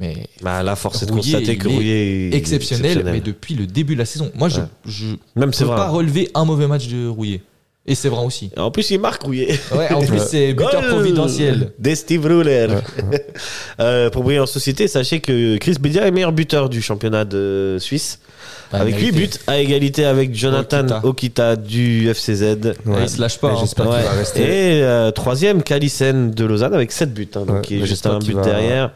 Mais Bah, là, force est de constater que il Rouillet est exceptionnel, mais depuis le début de la saison. Moi, je Ouais. je Même peux vrai. pas relever un mauvais match de Rouillet. Et c'est vrai aussi. En plus, il marque Rouillet. Ouais, en plus, c'est buteur Goal providentiel. Des Steve Ruller. Euh, pour briller en société, sachez que Chris Bedia est meilleur buteur du championnat de Suisse. Bah, avec 8 mérité. buts à égalité avec Jonathan Okita. Okita, du FCZ. Ouais, il se lâche pas. Et hein. J'espère Ouais. qu'il va rester. Et euh, troisième, Calissen de Lausanne avec 7 buts. hein, donc Ouais, qui est juste un but va- derrière.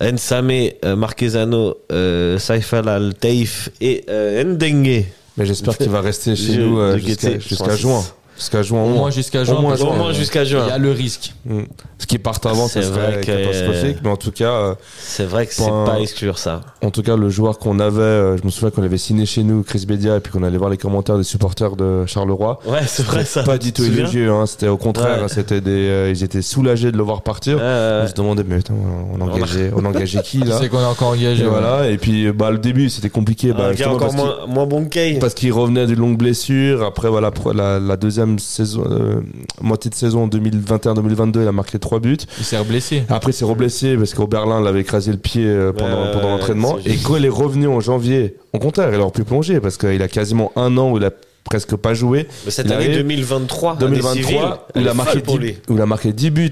Nsame, euh, Marquezano, euh, Saifal Al-Taif et euh, Ndengue. Mais j'espère qu'il va rester chez nous euh, jusqu'à Guettet, jusqu'à 66. juin. Jusqu'à juin, au moins. moins jusqu'à juin. Au moins euh, jusqu'à Il juin. y a le risque. Mm. Ce qui part avant, C'est vrai que- catastrophique. Mais en tout cas, euh, C'est vrai que c'est pas exclure ça. en tout cas, le joueur qu'on avait, euh, je me souviens qu'on avait signé chez nous, Chris Bedia, et puis qu'on allait voir les commentaires des supporters de Charleroi. Ouais, c'est vrai ça. Pas du tout élogieux, hein. C'était au contraire, Ouais. c'était des, euh, ils étaient soulagés de le voir partir. Euh, On se demandait, mais attends, on engageait, on engageait qui là sais qu'on est encore engagé. Et voilà. Et puis, bah, le début, c'était compliqué. Bah, gars justement, encore parce qu'il- moins, moins bon que Kay. Parce qu'il revenait d'une longue blessure. Après, voilà, la, la deuxième saison, euh, moitié de saison 2021-2022, il a marqué trois buts. Il s'est blessé. Après, il s'est reblessé parce qu'Oberlin l'avait écrasé le pied euh, pendant, l'entraînement. Et quand il est revenu en janvier, au contraire, il aurait pu plonger parce qu'il a quasiment un an où il a presque pas joué. Mais cette il année arrive- 2023, l'année civile, 2023, elle il a, marqué folle pour 10, lui. où il a marqué 10 buts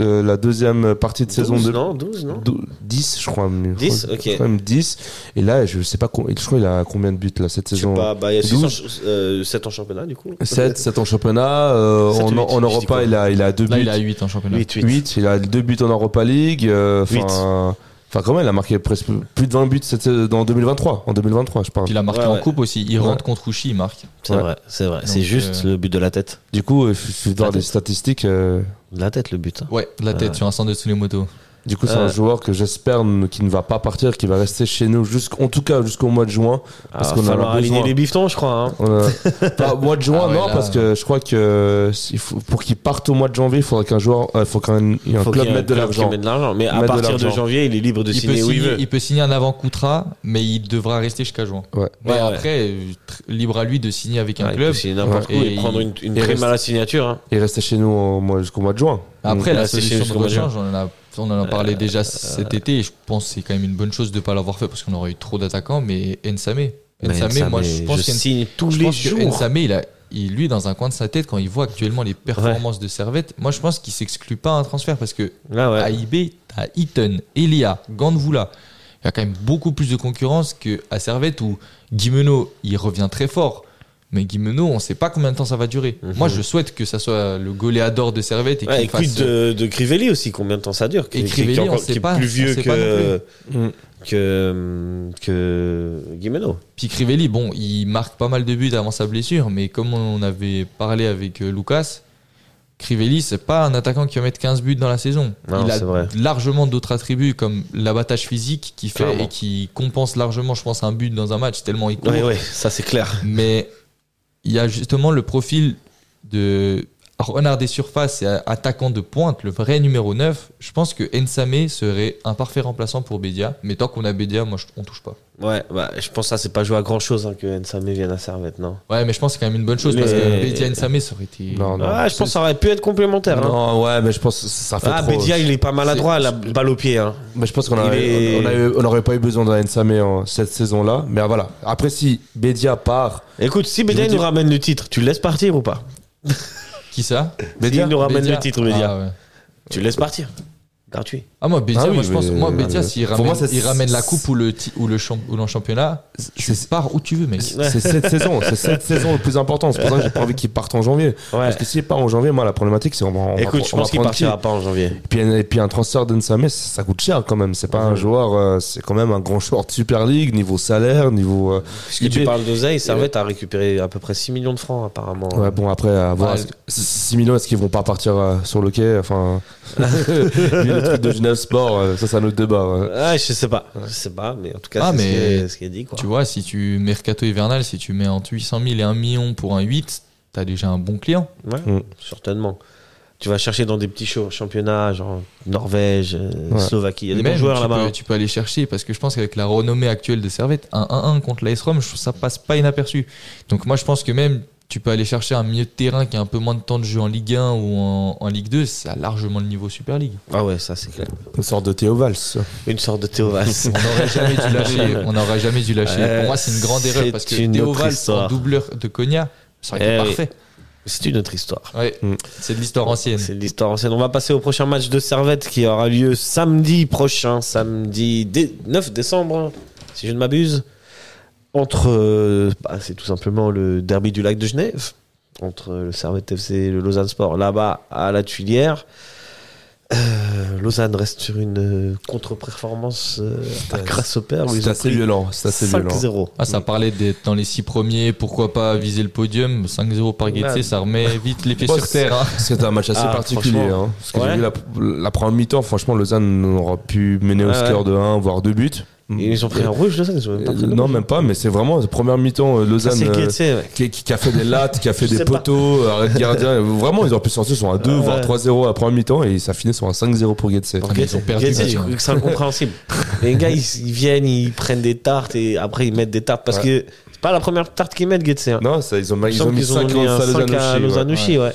euh, la deuxième partie de saison 12, de non 12, non Dou- 10 je crois mais- 10, je crois- ok. je crois même 10 et là je sais pas je crois qu'il a combien de buts là cette Je sais saison pas, bah, il y a 12. 600, euh, 7 en championnat du coup. 7 7 en championnat euh, Sept en, ou huit, en je dis Europa il a il a deux Là, buts il a 8 en championnat. 8, 8. 8 il a deux buts en Europa League euh, enfin enfin quand même il a marqué presque plus de 20 buts cette, dans 2023 en 2023 je parle Puis il a marqué Ouais, en ouais. coupe aussi. Il Ouais. rentre contre Uchi, il marque. C'est Ouais. vrai, c'est vrai. C'est juste euh, le but de la tête. du coup il faut voir des statistiques euh, De la tête, le but. hein. Ouais, la tête sur un centre de sous les motos. Du coup c'est un joueur que j'espère qui ne va pas partir qui va rester chez nous jusqu'en tout cas jusqu'au mois de juin Parce Ah, qu'on en a falloir aligner les biftons, je crois. hein. Au mois de juin, Ah ouais, non, là- parce que je crois que faut- pour qu'il parte au mois de janvier, il faudrait qu'un joueur, euh, il faut qu'un il club mette de l'argent. mette de l'argent. Mais à de partir de janvier, il est libre de Il peut, signer où il veut. il peut signer un avant-contrat, mais il devra rester jusqu'à juin. Ouais. Mais Ouais, après, euh, libre à lui de signer avec un Ah, il club. peut signer n'importe Ouais. où Et et prendre il- une, une il prime reste- à la signature. hein. Il restait chez nous jusqu'au mois de juin. Après, la solution chez de Jusqu'au rechange, on en a, on en a parlé déjà cet été, et je pense que c'est quand même une bonne chose de ne pas l'avoir fait parce qu'on aurait eu trop d'attaquants, mais Ensame. Mais Ensame, moi, je pense signe tous je les pense que jours. Nsame, il a, il, lui, dans un coin de sa tête, quand il voit actuellement les performances de Servette, moi, je pense qu'il s'exclut pas un transfert parce que Là, ouais. à IB, t'as Eaton, Elia, Gandvoula. Il y a quand même beaucoup plus de concurrence qu'à Servette où Guimeno, il revient très fort. Mais Guimeno, on sait pas combien de temps ça va durer. Mhm. Moi, je souhaite que ça soit le goléador de Servette et Ouais, qu'il et fasse. de, de Crivelli aussi, combien de temps ça dure Et Qui- qui- Crivelli, qui est on encore- sait qui est pas, plus on vieux que, Mm. que, que Guimeno. Puis Crivelli, bon, il marque pas mal de buts avant sa blessure, mais comme on avait parlé avec euh, Lucas, Crivelli, c'est pas un attaquant qui va mettre 15 buts dans la saison. Non, il a vrai. largement d'autres attributs comme l'abattage physique qui fait Clairement. et qui compense largement, je pense, un but dans un match tellement il court. Oui, oui, ça c'est clair. Mais il y a justement le profil de renard des surfaces et attaquant de pointe, le vrai numéro 9. Je pense que Nsame serait un parfait remplaçant pour Bédia. Mais tant qu'on a Bédia, moi, je- on touche pas. Ouais, bah, je pense que ça c'est pas joué à grand chose hein, que Nsame vienne à Servette, non? Ouais, mais je pense que c'est quand même une bonne chose parce que Bédia Nsame, ça aurait été. Non, non. Ah, je pense que ça aurait pu être complémentaire. hein. Non, ouais, mais je pense que ça fait Ah, trop. Bédia, il est pas maladroit, la balle au pied. Hein. Mais je pense qu'on est- n'aurait pas eu besoin d'un Nsame en cette saison-là. Mais voilà. Après, si Bédia part, Écoute, si il nous dire- ramène le titre, tu le laisses partir ou pas? Qui ça? Bédia, il nous ramène le titre, Bédia. Ah, ouais. Tu le laisses partir. Gratuit. Ah, moi, Bédia, Ah oui, moi, je pense, moi, s'il ramène, moi, c'est- il ramène la coupe ou le, ou le, champ- ou le championnat, tu pars où tu veux, mec. C'est cette saison. C'est cette saison le plus important. C'est pour ça que j'ai pas envie qu'il parte en janvier. Ouais. Parce que s'il part en janvier, moi, la problématique, c'est on va, on va- Écoute, je on pense qu'il partira pas en janvier. Et puis, et puis un transfert d'Ensame, ça ça coûte cher quand même. C'est pas un joueur, euh, c'est quand même un grand joueur de Super League, niveau salaire, niveau. euh, Puisque tu parles d'oseille, Servette a récupéré à peu près 6 millions de francs apparemment. Ouais, bon, après, à voir. Ouais. est-ce que- 6 millions, est-ce qu'ils vont pas partir euh, sur le quai Enfin, le truc de Genève Sport, euh, ça, c'est un autre débat. ouais. Ah, je sais pas, je sais pas, mais en tout cas, Ah, c'est ce mais qui est- ce qui est dit quoi. Tu vois, si tu mercato hivernal, si tu mets entre 800 000 et 1 million pour un 8, t'as déjà un bon client. Ouais, Mm. certainement. Tu vas chercher dans des petits shows- championnats, genre Norvège, euh, Ouais. Slovaquie. Il y a des Même, bons joueurs là-bas. hein. Tu peux aller chercher parce que je pense qu'avec la renommée actuelle de Servette, un 1-1 contre l'AS Rome, je trouve que ça passe pas inaperçu. Donc moi, je pense que même tu peux aller chercher un milieu de terrain qui a un peu moins de temps de jeu en Ligue 1 ou en, en Ligue 2, ça a largement le niveau Super League. Ah ouais, ça c'est clair. Une sorte de Théo Valls. Une sorte de Théo Valls. On n'aurait jamais dû lâcher. On n'aurait jamais dû lâcher. Euh, Pour moi, c'est une grande erreur parce que Théo Valls en doubleur de Cogna, ça aurait été Eh oui. parfait. c'est une autre histoire. Ouais, Mm. c'est de l'histoire ancienne. C'est de l'histoire ancienne. On va passer au prochain match de Servette qui aura lieu samedi prochain, samedi dé- 9 décembre, si je ne m'abuse. Entre. euh, bah, c'est tout simplement le derby du lac de Genève. Entre le Servette FC et le Lausanne Sport, là-bas à la Tuilière. Euh, Lausanne reste sur une euh, contre-performance euh, à grâce au père. C'est assez violent. C'est assez violent. 5-0. Ah, ça parlait d'être dans les six premiers, pourquoi pas viser le podium? 5-0 par Ouais. ça remet vite les pieds sur terre. hein. C'était un match assez Ah, particulier. Hein, parce que Ouais. j'ai vu la, la première mi-temps, franchement, Lausanne aura pu mener au Ouais, score de 1, voire 2 buts. Et Ils ont pris un rouge, Lausanne. Ils ont même pas Euh, pris de non, rouge. même pas, mais c'est vraiment la première mi-temps, euh, Ça, Lausanne. euh, qui, qui- qui a fait des lattes, qui a fait des poteaux, arrêt de gardien. Vraiment, ils auraient pu sortir sur un 2, Ouais. voire 3-0 à la première mi-temps et ça finit sur un 5-0 pour Getse. ils ont perdu, hein. trouve que c'est incompréhensible. Les gars, ils, ils viennent, ils prennent des tartes et après ils mettent des tartes parce Ouais. que c'est pas la première tarte qu'ils mettent, Guetze. Hein. Non, ça, ils ont, ont mis qu'ils 5 mis un à 5 à Lausanne. Ouais.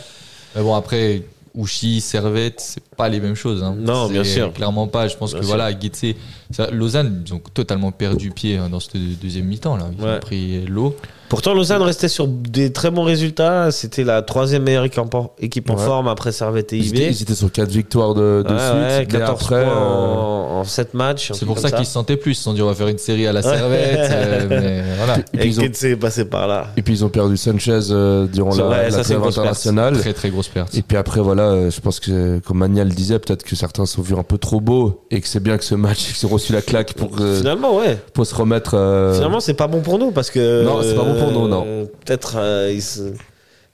Mais bon, après, Ouchi, Servette, c'est pas les mêmes choses. hein. Non, bien sûr. Clairement pas. Je pense Bien que sûr. voilà, ça- Lausanne, ils ont totalement perdu pied hein, dans cette deuxième mi-temps. Là. Ils Ouais. ont pris l'eau. Pourtant, Lausanne restait sur des très bons résultats. C'était la troisième meilleure équipe en, équipe en Ouais. forme après Servette et Ils IB. étaient, ils étaient sur 4 victoires de, de Ouais, suite. ouais, mais 14 après, points euh, en, en 7 matchs. C'est pour ça qu'ils se sentaient plus. Ils se sont dit, on va faire une série à la. Servette. euh, mais voilà. et, Et puis ils ont, passé par là. et puis ils ont perdu Sanchez euh, durant la, vrai, la ça, internationale. Très très grosse perte. Et puis après, voilà, euh, je pense que, comme Manial le disait, peut-être que certains sont vus un peu trop beaux et que c'est bien que ce match, qu'ils ont reçu la claque pour, euh, Finalement, ouais. pour se remettre. euh, Finalement, c'est pas bon pour nous parce que. Non, c'est pas bon pour nous, non. euh, Peut-être, euh,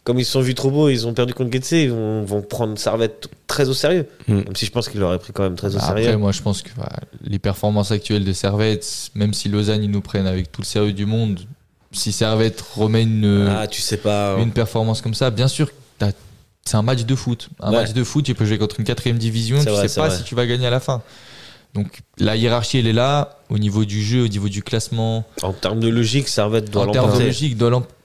comme ils se sont vus trop beaux, ils ont perdu contre Guetze, ils vont, vont prendre Servette très au sérieux. Mm. Même si je pense qu'ils l'auraient pris quand même très au Bah, Après, sérieux. moi, je pense que bah, les performances actuelles de Servette, même si Lausanne, ils nous prennent avec tout le sérieux du monde, si Servette remet une, Ah, tu sais pas. une performance comme ça, bien sûr, c'est un match de foot. Un Ouais. match de foot, tu peux jouer contre une quatrième division, tu vrai, sais pas vrai. si tu vas gagner à la fin. Donc la hiérarchie, elle est là, au niveau du jeu, au niveau du classement. En termes de logique, Servette doit en termes de l'emporter. logique,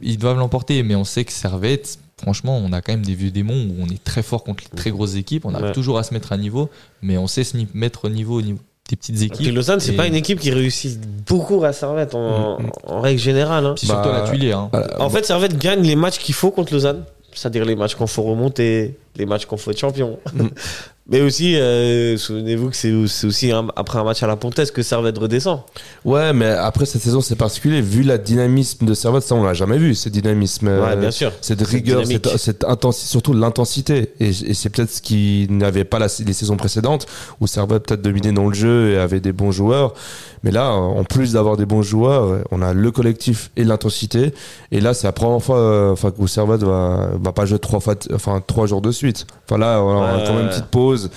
ils doivent l'emporter, mais on sait que Servette, franchement, on a quand même des vieux démons où on est très fort contre les très grosses équipes, on arrive Ouais. toujours à se mettre à niveau, mais on sait se mettre au niveau, au niveau des petites Puis équipes. Lausanne, c'est Et- pas une équipe qui réussit beaucoup à Servette en, en règle générale. hein. Puis surtout Bah, à la Tuilier. Hein. voilà. En fait, Servette gagne les matchs qu'il faut contre Lausanne. C'est-à-dire les matchs qu'on faut remonter, les matchs qu'on faut être champion. Mm. Mais aussi, euh, souvenez-vous que c'est aussi un- après un match à la Pontaise que Servette redescend. Ouais, mais après cette saison, c'est particulier. Vu la dynamisme de Servette, ça, on l'a jamais vu, ce dynamisme. Ouais, euh, bien sûr. Cette rigueur, cette, cette intensité, surtout l'intensité. Et, et c'est peut-être ce qui n'avait pas la- les saisons précédentes, où Servette peut-être dominait dans le jeu et avait des bons joueurs. Mais là, en plus d'avoir des bons joueurs, on a le collectif et l'intensité. Et là, c'est la première fois euh, enfin, que Servette va, va pas jouer trois, fois, enfin, trois jours de suite. Enfin là, on a quand même une petite pause.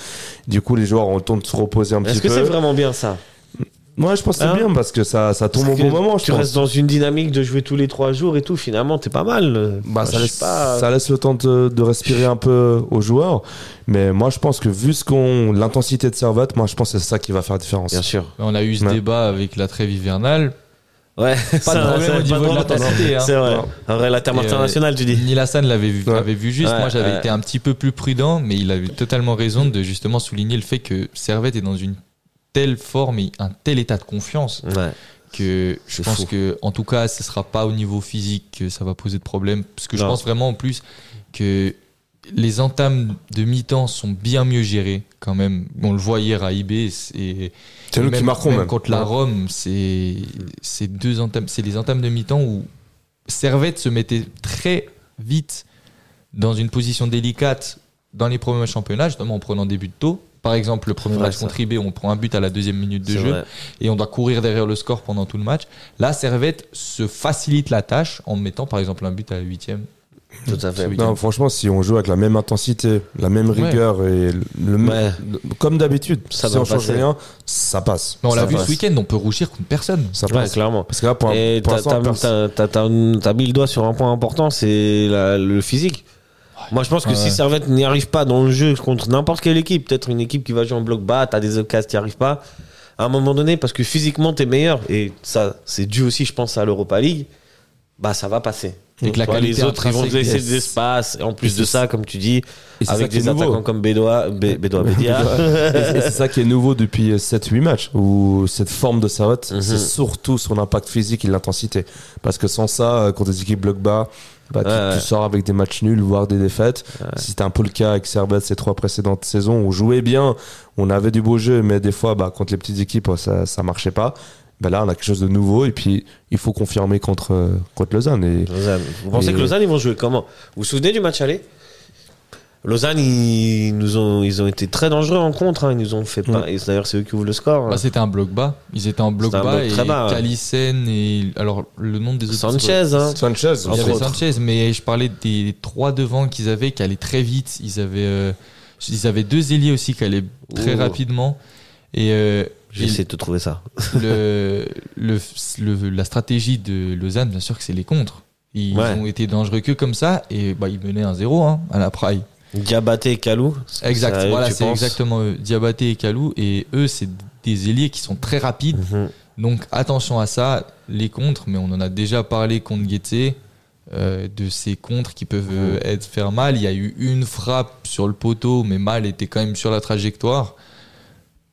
Du coup, les joueurs ont le temps de se reposer un petit Est-ce que peu. c'est vraiment bien ça? Moi, je pense que c'est Hein bien parce que ça, ça tombe Parce au bon moment. Je Tu pense. restes dans une dynamique de jouer tous les trois jours et tout. Finalement, t'es pas mal. Bah, Enfin, ça, laisse, pas. ça laisse le temps de, de respirer un peu aux joueurs. Mais moi, je pense que vu ce qu'on, l'intensité de Servette, moi, je pense que c'est ça qui va faire la différence. Bien sûr. On a eu ce Ouais. débat avec la trêve hivernale. Ouais. Pas de problème au niveau de l'intensité. hein. C'est vrai. En vrai, la terme Et, euh, internationale, tu dis. Neil Hassan l'avait vu, vu juste. Ouais, Moi, j'avais ouais. été un petit peu plus prudent, mais il avait totalement raison de justement souligner le fait que Servette est dans une telle forme et un tel état de confiance Ouais. que je pense fou. que, en tout cas, ce sera pas au niveau physique que ça va poser de problème. Parce que je pense vraiment en plus que les entames de mi-temps sont bien mieux gérées quand même. On le voit hier à IB. C'est C'est nous qui marquons même. contre la. Rome, c'est c'est deux entames, c'est les entames de mi-temps où Servette se mettait très vite dans une position délicate dans les premiers matchs championnat, justement en prenant des buts tôt. Par exemple, le premier match contre IB, on prend un but à la deuxième minute de jeu vrai. et on doit courir derrière le score pendant tout le match. Là, Servette se facilite la tâche en mettant par exemple un but à la huitième. Tout à fait. Non, franchement, si on joue avec la même intensité, la même Ouais. rigueur et le, Ouais. le- comme d'habitude, Ça si on change rien, ça passe. Mais on l'a vu passe. ce week-end, on peut rougir contre personne. Ça Ouais, passe. clairement. Parce que là, pour, t'as mis le doigt sur un point important, c'est le physique. Moi, je pense que si. Servette n'y arrive pas dans le jeu contre n'importe quelle équipe, peut-être une équipe qui va jouer en bloc bas, t'as des occasions qui n'y arrivent pas, à un moment donné, parce que physiquement, t'es meilleur, et ça, c'est dû aussi, je pense, à l'Europa League, bah, ça va passer. Et que la les autres, ils vont te laisser yes. de l'espace, et en plus de ça, comme tu dis, avec des nouveau. attaquants comme Bédois, Bé- Bédois Bédia. et c'est ça qui est nouveau depuis 7-8 matchs, où cette forme de Servette, Mhm. c'est surtout son impact physique et l'intensité. Parce que sans ça, euh, contre des équipes bloc bas, bah, tu, Ouais, ouais. tu sors avec des matchs nuls, voire des défaites. C'était un peu le cas avec Servette ces trois précédentes saisons. On jouait bien, on avait du beau jeu, mais des fois, bah, contre les petites équipes, ça, ça marchait pas. Bah, là, on a quelque chose de nouveau, et puis il faut confirmer contre, euh, contre Lausanne. Et Lausanne. Vous pensez Et- que Lausanne, ils vont jouer comment? Vous vous souvenez du match aller? Lausanne, ils, nous ont, ils ont été très dangereux en contre. hein. Ils nous ont fait pas. Et d'ailleurs, c'est eux qui ouvrent le score. Bah, c'était un bloc bas. Ils étaient en bloc bas bloc et très bas, ouais. Calissen et alors le nom des autres Sanchez, hein. Sanchez, Il y avait. Sanchez, mais je parlais des trois devant qu'ils avaient qui allaient très vite. Ils avaient, euh, ils avaient deux ailiers aussi qui allaient très Ouh. rapidement. Et euh, J'ai essayé de te trouver ça. le, le, le- la stratégie de Lausanne, bien sûr que c'est les contres. Ils Ouais. ont été dangereux que comme ça et bah, ils menaient un 0 hein, à la praille. Diabaté et Kalou. Exact, eux, voilà, c'est exactement eux. Diabaté et Kalou. Et eux, c'est des ailiers qui sont très rapides. Mhm. Donc attention à ça, les contres, mais on en a déjà parlé contre Guetté, euh, de ces contres qui peuvent euh, être faire mal. Il y a eu une frappe sur le poteau, mais mal était quand même sur la trajectoire.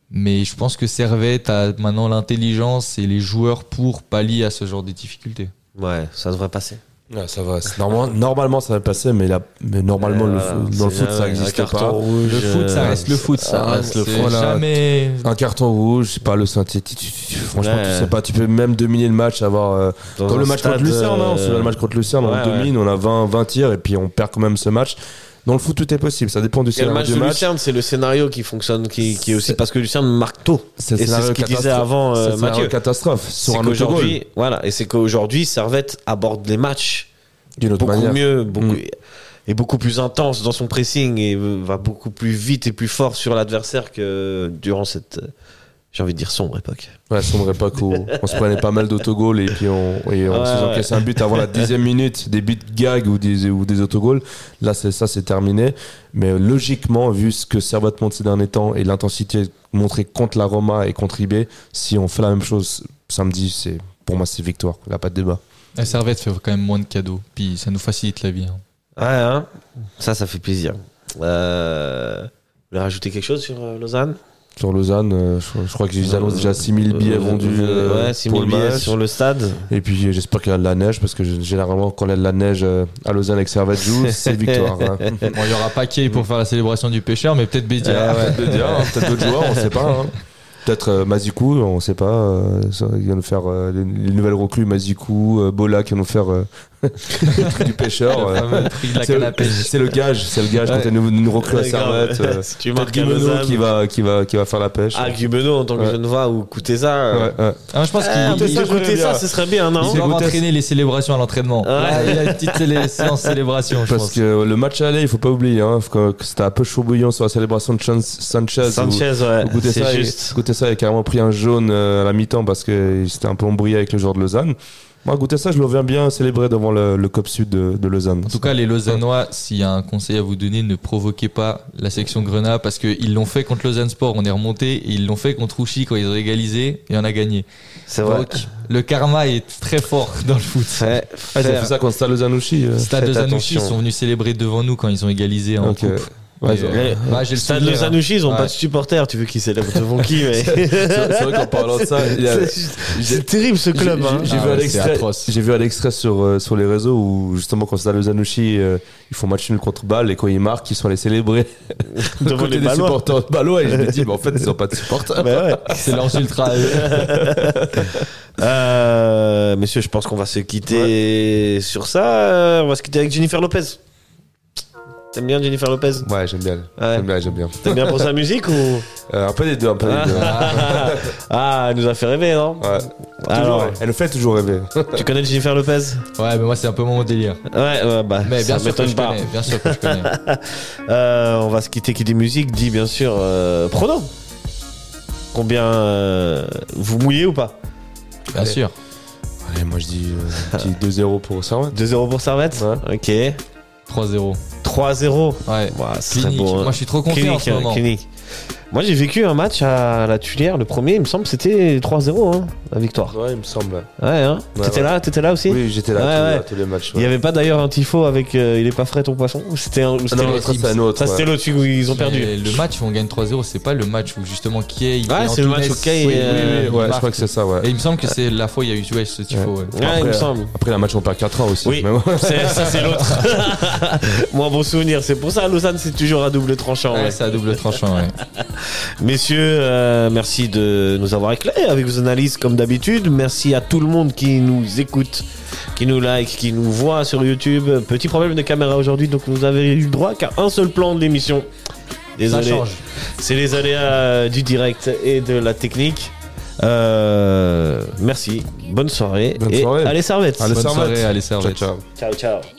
Mais je pense que Servette a maintenant l'intelligence et les joueurs pour pallier à ce genre de difficultés. Ouais, ça devrait passer. Ouais, ça va. c'est Normalement, normalement, ça va passer, mais, là, mais normalement, le, Euh, foot- dans le foot, ça un n'existe carton pas. rouge, Le foot, ça euh, reste le foot, ça ah, reste le foot. Voilà. Jamais. Un carton rouge, c'est pas le synthétique. tu- tu- Franchement, Ouais. tu sais pas, tu peux même dominer le match, avoir. euh, dans comme un le match contre Lucerne, hein, on se euh, le match contre Lucerne, ouais, on domine, on a 20, 20 tirs et puis on perd quand même ce match. Dans le foot, tout est possible, ça dépend du Et le scénario match du de match. Lucerne, c'est le scénario qui fonctionne, qui, qui est aussi parce que Lucerne marque tôt. C'est scénario ce qu'il disait avant C'est euh, scénario Mathieu. catastrophe C'est sur un voilà, et c'est qu'aujourd'hui, Servette aborde les matchs d'une autre beaucoup manière. mieux, beaucoup, Mm. et beaucoup plus intense dans son pressing et va beaucoup plus vite et plus fort sur l'adversaire que durant cette, j'ai envie de dire sombre époque. Ouais, sombre époque où on se prenait pas mal d'autogols et puis on, et on Ouais, se faisait ouais. encaisser un but avant la dixième minute, des buts gag ou des, ou des autogols. Là, c'est ça, c'est terminé. Mais logiquement, vu ce que Servette montre ces derniers temps et l'intensité montrée contre la Roma et contre IB, si on fait la même chose samedi, c'est pour moi, c'est victoire. Il n'y a pas de débat. La Servette fait quand même moins de cadeaux, puis ça nous facilite la vie. hein. Ouais, hein ça, ça fait plaisir. Euh, vous voulez rajouter quelque chose sur euh, Lausanne? Sur Lausanne, euh, je, je crois que j'ai annoncé déjà 6000 billets Euh, vendus euh, euh, ouais, 6 pour 000 le billets match. sur le stade. Et puis euh, j'espère qu'il y a de la neige parce que généralement quand il y a de la neige euh, à Lausanne avec Servette joue, c'est victoire. hein. Bon, il y aura pas Kay pour faire la célébration du pêcheur, mais peut-être Bédia. Ah, peut-être Bédia, hein, peut-être d'autres joueurs, on sait pas. hein. Peut-être euh, Mazikou, on sait pas. euh, ça, il va nous faire euh, les, les nouvelles recrues, Mazikou, euh, Bola qui vont nous faire euh, le truc du pêcheur. Euh. C'est le, gage, c'est le gage Ouais. quand nous, nous recrue à. Servette. euh, Si tu marques Guimeno qui va, qui, va, qui va faire la pêche. Ah, Gubeno en tant que Ouais. jeune voix ou Kouteza. euh, Ouais, ouais. Ah, je pense qu'il Ah, il- mais ça, ce serait bien, non il doit goûter- entraîner les célébrations à l'entraînement. Ouais. Là, il y a une petite séance célébration, je Parce que le match aller, il faut pas oublier hein, c'était un peu chaud bouillant sur la célébration de Sanchez. Sanchez, ouais. Goûter C'est ça, juste. Goûter il a carrément pris un jaune euh, à la mi-temps parce que c'était un peu embrouillé avec le joueur de Lausanne. Moi, goûter ça, je le viens bien célébrer devant le, le COP Sud de, de Lausanne. En tout cas, les Lausannois, s'il y a un conseil à vous donner, ne provoquez pas la section Grenat parce qu'ils l'ont fait contre Lausanne Sport, on est remonté, et ils l'ont fait contre Ouchy quand ils ont égalisé et on a gagné. C'est vrai. Donc, le karma est très fort dans le foot. Fait- Ah, ils ont fait ça contre Stade Lausanne-Ouchy. euh. Stade Lausanne-Ouchy, ils sont venus célébrer devant nous quand ils ont égalisé en Ok. coupe. Ouais, euh, bah, j'ai le Stade hein. Ouchy, ils ont Ouais. pas de supporters. Tu veux qu'ils célèbrent devant qui mais... C'est vrai qu'en parlant de ça, il y a- C'est terrible ce club. J'ai- hein. J'ai Ah vu, un ouais, c'est extrait- atroce. j'ai vu un extrait sur, euh, sur les réseaux où justement quand Stade Lausanne-Ouchy, euh, ils font match nul contre Bâle et quand ils marquent, ils sont allés célébrer Devant côté les des Ballois. supporters de Balois et je me dis, mais en fait, ils ont pas de supporters. Bah ouais. C'est lance ultra. Euh, messieurs, je pense qu'on va se quitter sur ça. On va se quitter avec Jennifer Lopez. T'aimes bien Jennifer Lopez Ouais, j'aime bien. Ouais. J'aime bien, j'aime bien. T'aimes bien pour sa musique ou Euh, un peu des deux, un peu des deux. Ah, elle nous a fait rêver, non Ouais. Alors, Toujours, elle nous fait toujours rêver. tu connais Jennifer Lopez Ouais, mais moi, c'est un peu mon délire. Ouais, ouais, bah, Mais bien ça sûr que m'étonne je pas. connais. Bien sûr que je connais. Euh, on va se quitter qui dit musique, dit bien sûr euh, prono. Combien euh, vous mouillez ou pas Bien Allez. sûr. Allez, moi je dis, euh, je dis 2-0 pour Servette. 2-0 pour Servette Ok. 3-0. 3-0. Ouais. Ouah, ce serait Clinique. beau, hein. Moi, je suis trop confiant en ce Clinique, moment. clinique. Moi, j'ai vécu un match à la Tuilière. Le premier, il me semble, c'était 3-0, hein, la victoire. Ouais, il me semble. Ouais, hein. Ouais, T'étais ouais. là, t'étais là aussi Oui, j'étais là, Ouais, tous, ouais. à tous les matchs. Il y avait pas d'ailleurs un tifo avec euh, il est pas frais ton poisson Ou C'était un- ou Ah c'était non, ça, c'est un autre. ça c'était l'autre où ils ont perdu. Le match où on gagne 3-0, c'est pas le match où justement Kay. il Ouais, est c'est le match où Kay, Oui, euh, oui, oui, Ouais, je crois que c'est ça, ouais. Et il me semble que c'est la fois où il y a eu ouais, ce tifo. ouais. Ouais, il me Après, semble. Après, la match, on perd 4 ans aussi. Oui, ça c'est l'autre. Moins bon souvenir. C'est pour ça Lausanne c'est toujours à double tranchant. Ouais, ouais. c'est à double tranchant, ouais. Messieurs, euh, merci de nous avoir éclairés avec vos analyses comme d'habitude. Merci à tout le monde qui nous écoute, qui nous like, qui nous voit sur YouTube. Petit problème de caméra aujourd'hui, donc vous avez eu le droit qu'à un seul plan de l'émission. Désolé. change. C'est les aléas du direct et de la technique. Euh, merci. Bonne soirée. Bonne et soirée. allez servettes. Allez, servette. soirée, allez servettes. Ciao, ciao. Ciao ciao.